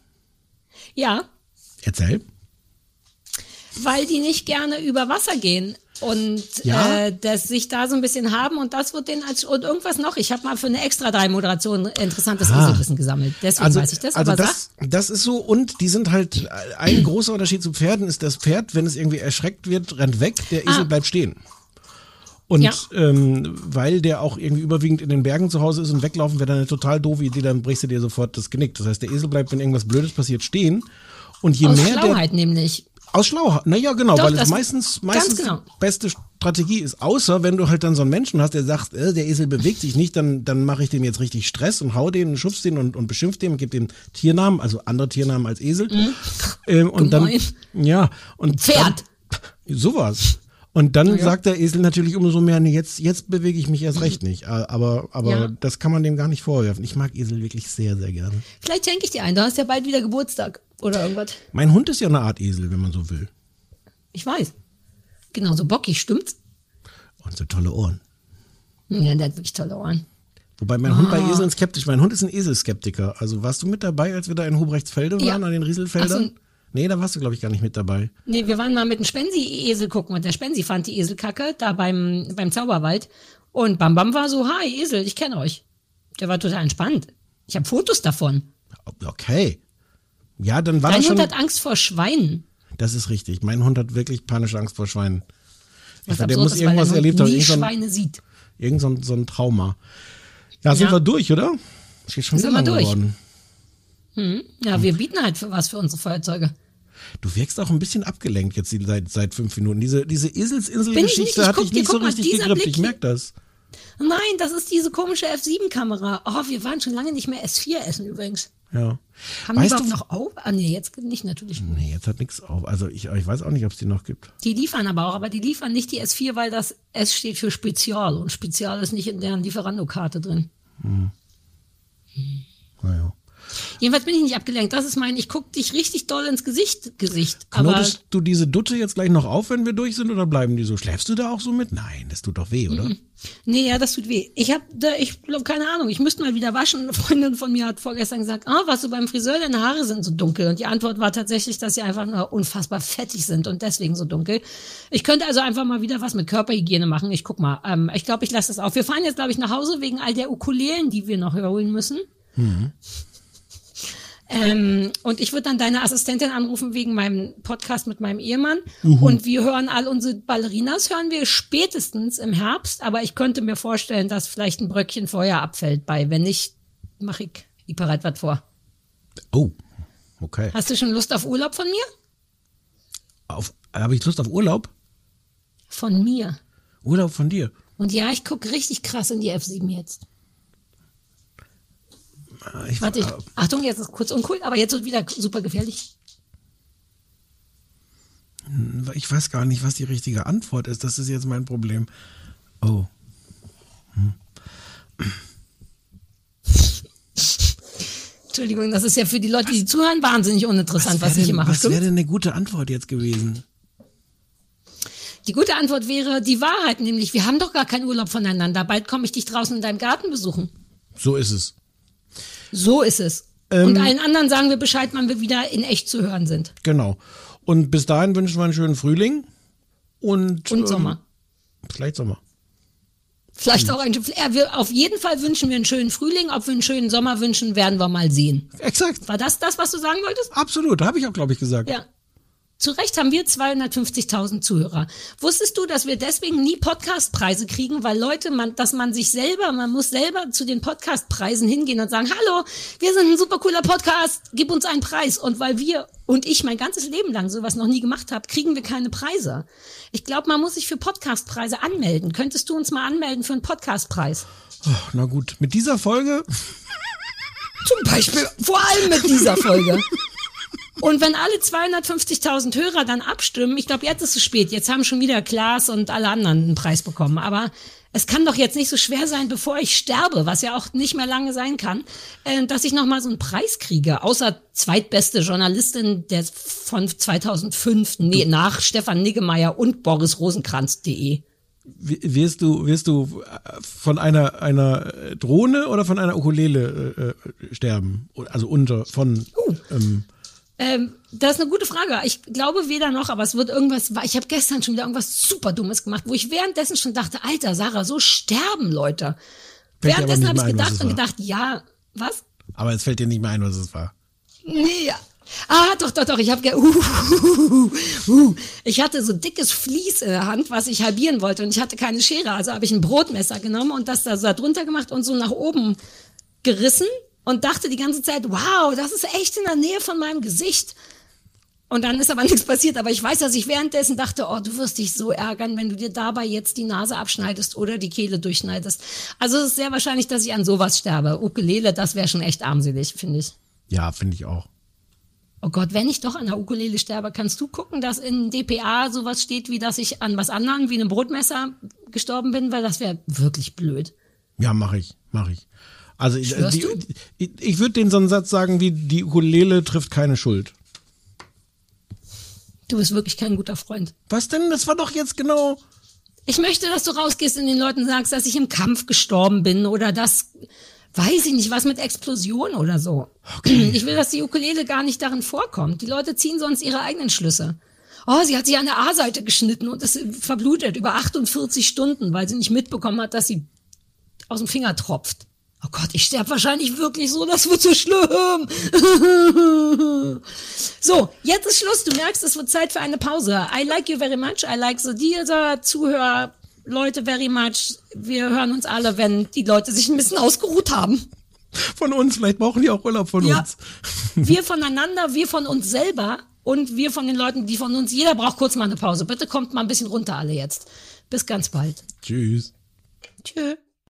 Ja, Erzähl. weil die nicht gerne über Wasser gehen und Ja. äh, das sich da so ein bisschen haben und das wird denen als und irgendwas noch. Ich habe mal für eine extra drei Moderation interessantes Ah. Eselwissen gesammelt. Deswegen weiß ich das. also aber das, das ist so und die sind halt ein großer Unterschied zu Pferden ist das Pferd, wenn es irgendwie erschreckt wird, rennt weg, der Esel Ah. bleibt stehen. Und Ja. ähm, weil der auch irgendwie überwiegend in den Bergen zu Hause ist und weglaufen wäre dann eine total doofe Idee, dann brichst du dir sofort das Genick. Das heißt, der Esel bleibt, wenn irgendwas Blödes passiert, stehen. Und je aus mehr der, Schlauheit nämlich. Aus Schlauheit, naja, genau, Doch, weil es meistens, meistens genau. die beste Strategie ist. Außer wenn du halt dann so einen Menschen hast, der sagt, äh, der Esel bewegt sich nicht, dann, dann mache ich dem jetzt richtig Stress und hau den und schubst den und, und beschimpf den und gib dem Tiernamen, also andere Tiernamen als Esel. Ähm, und dann, Mhm. Gemein. ja, und Pferd. Dann, sowas. Und dann sagt der Esel natürlich umso mehr, nee, jetzt, jetzt bewege ich mich erst recht nicht. Aber, aber Ja. das kann man dem gar nicht vorwerfen. Ich mag Esel wirklich sehr, sehr gerne. Vielleicht schenke ich dir einen. Du hast ja bald wieder Geburtstag oder irgendwas. Mein Hund ist ja eine Art Esel, wenn man so will. Ich weiß. Genauso bockig, stimmt's? Und so tolle Ohren. Ja, der hat wirklich tolle Ohren. Wobei mein Hund bei Ah. Eseln skeptisch, mein Hund ist ein Eselskeptiker. Also warst du mit dabei, als wir da in Hobrechtsfelde Ja. waren, an den Rieselfeldern? Nee, da warst du, glaube ich, gar nicht mit dabei. Nee, wir waren mal mit dem Spensi-Esel gucken und der Spensi fand die Eselkacke da beim, beim Zauberwald. Und Bam Bam war so, hi Esel, ich kenne euch. Der war total entspannt. Ich habe Fotos davon. Okay. Ja, dann war Dein das schon. Hund hat Angst vor Schweinen. Das ist richtig. Mein Hund hat wirklich panische Angst vor Schweinen. Was der absurd muss ist, irgendwas weil der erlebt haben. nie Schweine sieht. irgend so ein, so ein Trauma. Ja, sind Ja. wir durch, oder? Geht schon Sind wir durch. geworden. Hm? Ja, wir bieten halt für was für unsere Feuerzeuge. Du wirkst auch ein bisschen abgelenkt jetzt die- seit, seit fünf Minuten. Diese, diese Bin ich nicht. Eselsininsel-Geschichte Ich hat dich nicht so richtig gegrippt. Blick Ich hier- merk das. Nein, das ist diese komische F7-Kamera. Oh, wir waren schon lange nicht mehr S4 essen übrigens. Ja. Haben die weißt überhaupt du, noch auf? Ah nee, jetzt nicht natürlich. Nee, jetzt hat nichts auf. Also ich, ich weiß auch nicht, ob es die noch gibt. Die liefern aber auch, aber die liefern nicht die S4, weil das S steht für Spezial und Spezial ist nicht in deren Lieferando-Karte drin. Naja. Jedenfalls bin ich nicht abgelenkt. Das ist mein, ich guck dich richtig doll ins Gesicht, Gesicht. Aber Knotest du diese Dutte jetzt gleich noch auf, wenn wir durch sind, oder bleiben die so? Schläfst du da auch so mit? Nein, das tut doch weh, oder? nee, ja, das tut weh. Ich habe da, ich glaube, keine Ahnung, ich müsste mal wieder waschen. Eine Freundin von mir hat vorgestern gesagt, ah, was du beim Friseur, deine Haare sind so dunkel. Und die Antwort war tatsächlich, dass sie einfach nur unfassbar fettig sind und deswegen so dunkel. Ich könnte also einfach mal wieder was mit Körperhygiene machen. Ich guck mal. Ähm, ich glaube, ich lasse das auf. Wir fahren jetzt, glaube ich, nach Hause wegen all der Ukulelen, die wir noch holen müssen. Ähm, und ich würde dann deine Assistentin anrufen wegen meinem Podcast mit meinem Ehemann. Und wir hören all unsere Ballerinas, hören wir spätestens im Herbst. Aber ich könnte mir vorstellen, dass vielleicht ein Bröckchen Feuer abfällt bei. Wenn nicht, mache ich, ich bereit was vor. Oh, okay. Hast du schon Lust auf Urlaub von mir? Auf, habe ich Lust auf Urlaub? Von mir. Urlaub von dir? Und ja, ich gucke richtig krass in die F7 jetzt. Ich, Warte, ich, Achtung, jetzt ist kurz uncool, aber jetzt wird wieder super gefährlich. ich weiß gar nicht, was die richtige Antwort ist. Das ist jetzt mein Problem. Oh. Entschuldigung, das ist ja für die Leute, die zuhören, wahnsinnig uninteressant, was, wär ich hier mache. was wäre denn eine gute Antwort jetzt gewesen? Die gute Antwort wäre die Wahrheit, nämlich wir haben doch gar keinen Urlaub voneinander. Bald komme ich dich draußen in deinem Garten besuchen. So ist es. So ist es. Ähm, Und allen anderen sagen wir Bescheid, wann wir wieder in echt zu hören sind. Genau. Und bis dahin wünschen wir einen schönen Frühling und, Und ähm, Sommer. Vielleicht Sommer. Vielleicht auch ein, auf jeden Fall wünschen wir einen schönen Frühling. Ob wir einen schönen Sommer wünschen, werden wir mal sehen. Exakt. War das das, was du sagen wolltest? Absolut. Habe ich auch, glaube ich, gesagt. Ja. Zu Recht haben wir 250.000 Zuhörer. Wusstest du, dass wir deswegen nie Podcastpreise kriegen, weil Leute, man, dass man sich selber, man muss selber zu den Podcastpreisen hingehen und sagen, hallo, wir sind ein super cooler Podcast, gib uns einen Preis. Und weil wir und ich mein ganzes Leben lang sowas noch nie gemacht habe, kriegen wir keine Preise. Ich glaube, man muss sich für Podcastpreise anmelden. Könntest du uns mal anmelden für einen Podcastpreis? Oh, na gut, mit dieser Folge. Zum Beispiel, vor allem mit dieser Folge. Und wenn alle 250.000 Hörer dann abstimmen, ich glaube, jetzt ist es spät. Jetzt haben schon wieder Klaas und alle anderen einen Preis bekommen. Aber es kann doch jetzt nicht so schwer sein, bevor ich sterbe, was ja auch nicht mehr lange sein kann, äh, dass ich nochmal so einen Preis kriege. Außer zweitbeste Journalistin der von 2005, nee, nach Stefan Niggemeier und Boris Rosenkranz.de. Wirst du, wirst du äh, von einer, einer Drohne oder von einer Ukulele äh, äh sterben? Also unter, von. Uh. Ähm, ähm, das ist eine gute Frage. Ich glaube weder noch, aber es wird irgendwas. Ich habe gestern schon wieder irgendwas super Dummes gemacht, wo ich währenddessen schon dachte, Alter, Sarah, so sterben Leute. Fällt währenddessen habe ich ein, gedacht und gedacht, ja, was? Aber es fällt dir nicht mehr ein, was es war. Nee, ja. Ah, doch, doch, doch. Ich habe uh, uh, uh, ich hatte so dickes Vlies in der Hand, was ich halbieren wollte und ich hatte keine Schere, also habe ich ein Brotmesser genommen und das da so drunter gemacht und so nach oben gerissen und dachte die ganze Zeit, wow, das ist echt in der Nähe von meinem Gesicht. Und dann ist aber nichts passiert. Aber ich weiß, dass ich währenddessen dachte, oh, du wirst dich so ärgern, wenn du dir dabei jetzt die Nase abschneidest oder die Kehle durchschneidest. Also es ist sehr wahrscheinlich, dass ich an sowas sterbe. Ukulele, das wäre schon echt armselig, finde ich. Ja, finde ich auch. Oh Gott, wenn ich doch an der Ukulele sterbe, kannst du gucken, dass in DPA sowas steht, wie dass ich an was anderem, wie einem Brotmesser gestorben bin, weil das wäre wirklich blöd. Ja, mache ich, mache ich. Also ich, die, ich, ich würde den so einen Satz sagen wie, die Ukulele trifft keine Schuld. Du bist wirklich kein guter Freund. Was denn? Das war doch jetzt genau. Ich möchte, dass du rausgehst und den Leuten sagst, dass ich im Kampf gestorben bin oder dass, weiß ich nicht, was mit Explosion oder so. Okay. Ich will, dass die Ukulele gar nicht darin vorkommt. Die Leute ziehen sonst ihre eigenen Schlüsse. Oh, sie hat sich an der A-Seite geschnitten und ist verblutet über 48 Stunden, weil sie nicht mitbekommen hat, dass sie aus dem Finger tropft. Oh Gott, ich sterbe wahrscheinlich wirklich so, das wird so schlimm. so, jetzt ist Schluss. Du merkst, es wird Zeit für eine Pause. I like you very much. I like the dear Zuhörer, Leute very much. Wir hören uns alle, wenn die Leute sich ein bisschen ausgeruht haben. Von uns, vielleicht brauchen die auch Urlaub von ja. uns. wir voneinander, wir von uns selber und wir von den Leuten, die von uns. Jeder braucht kurz mal eine Pause. Bitte kommt mal ein bisschen runter alle jetzt. Bis ganz bald. Tschüss. Tschüss.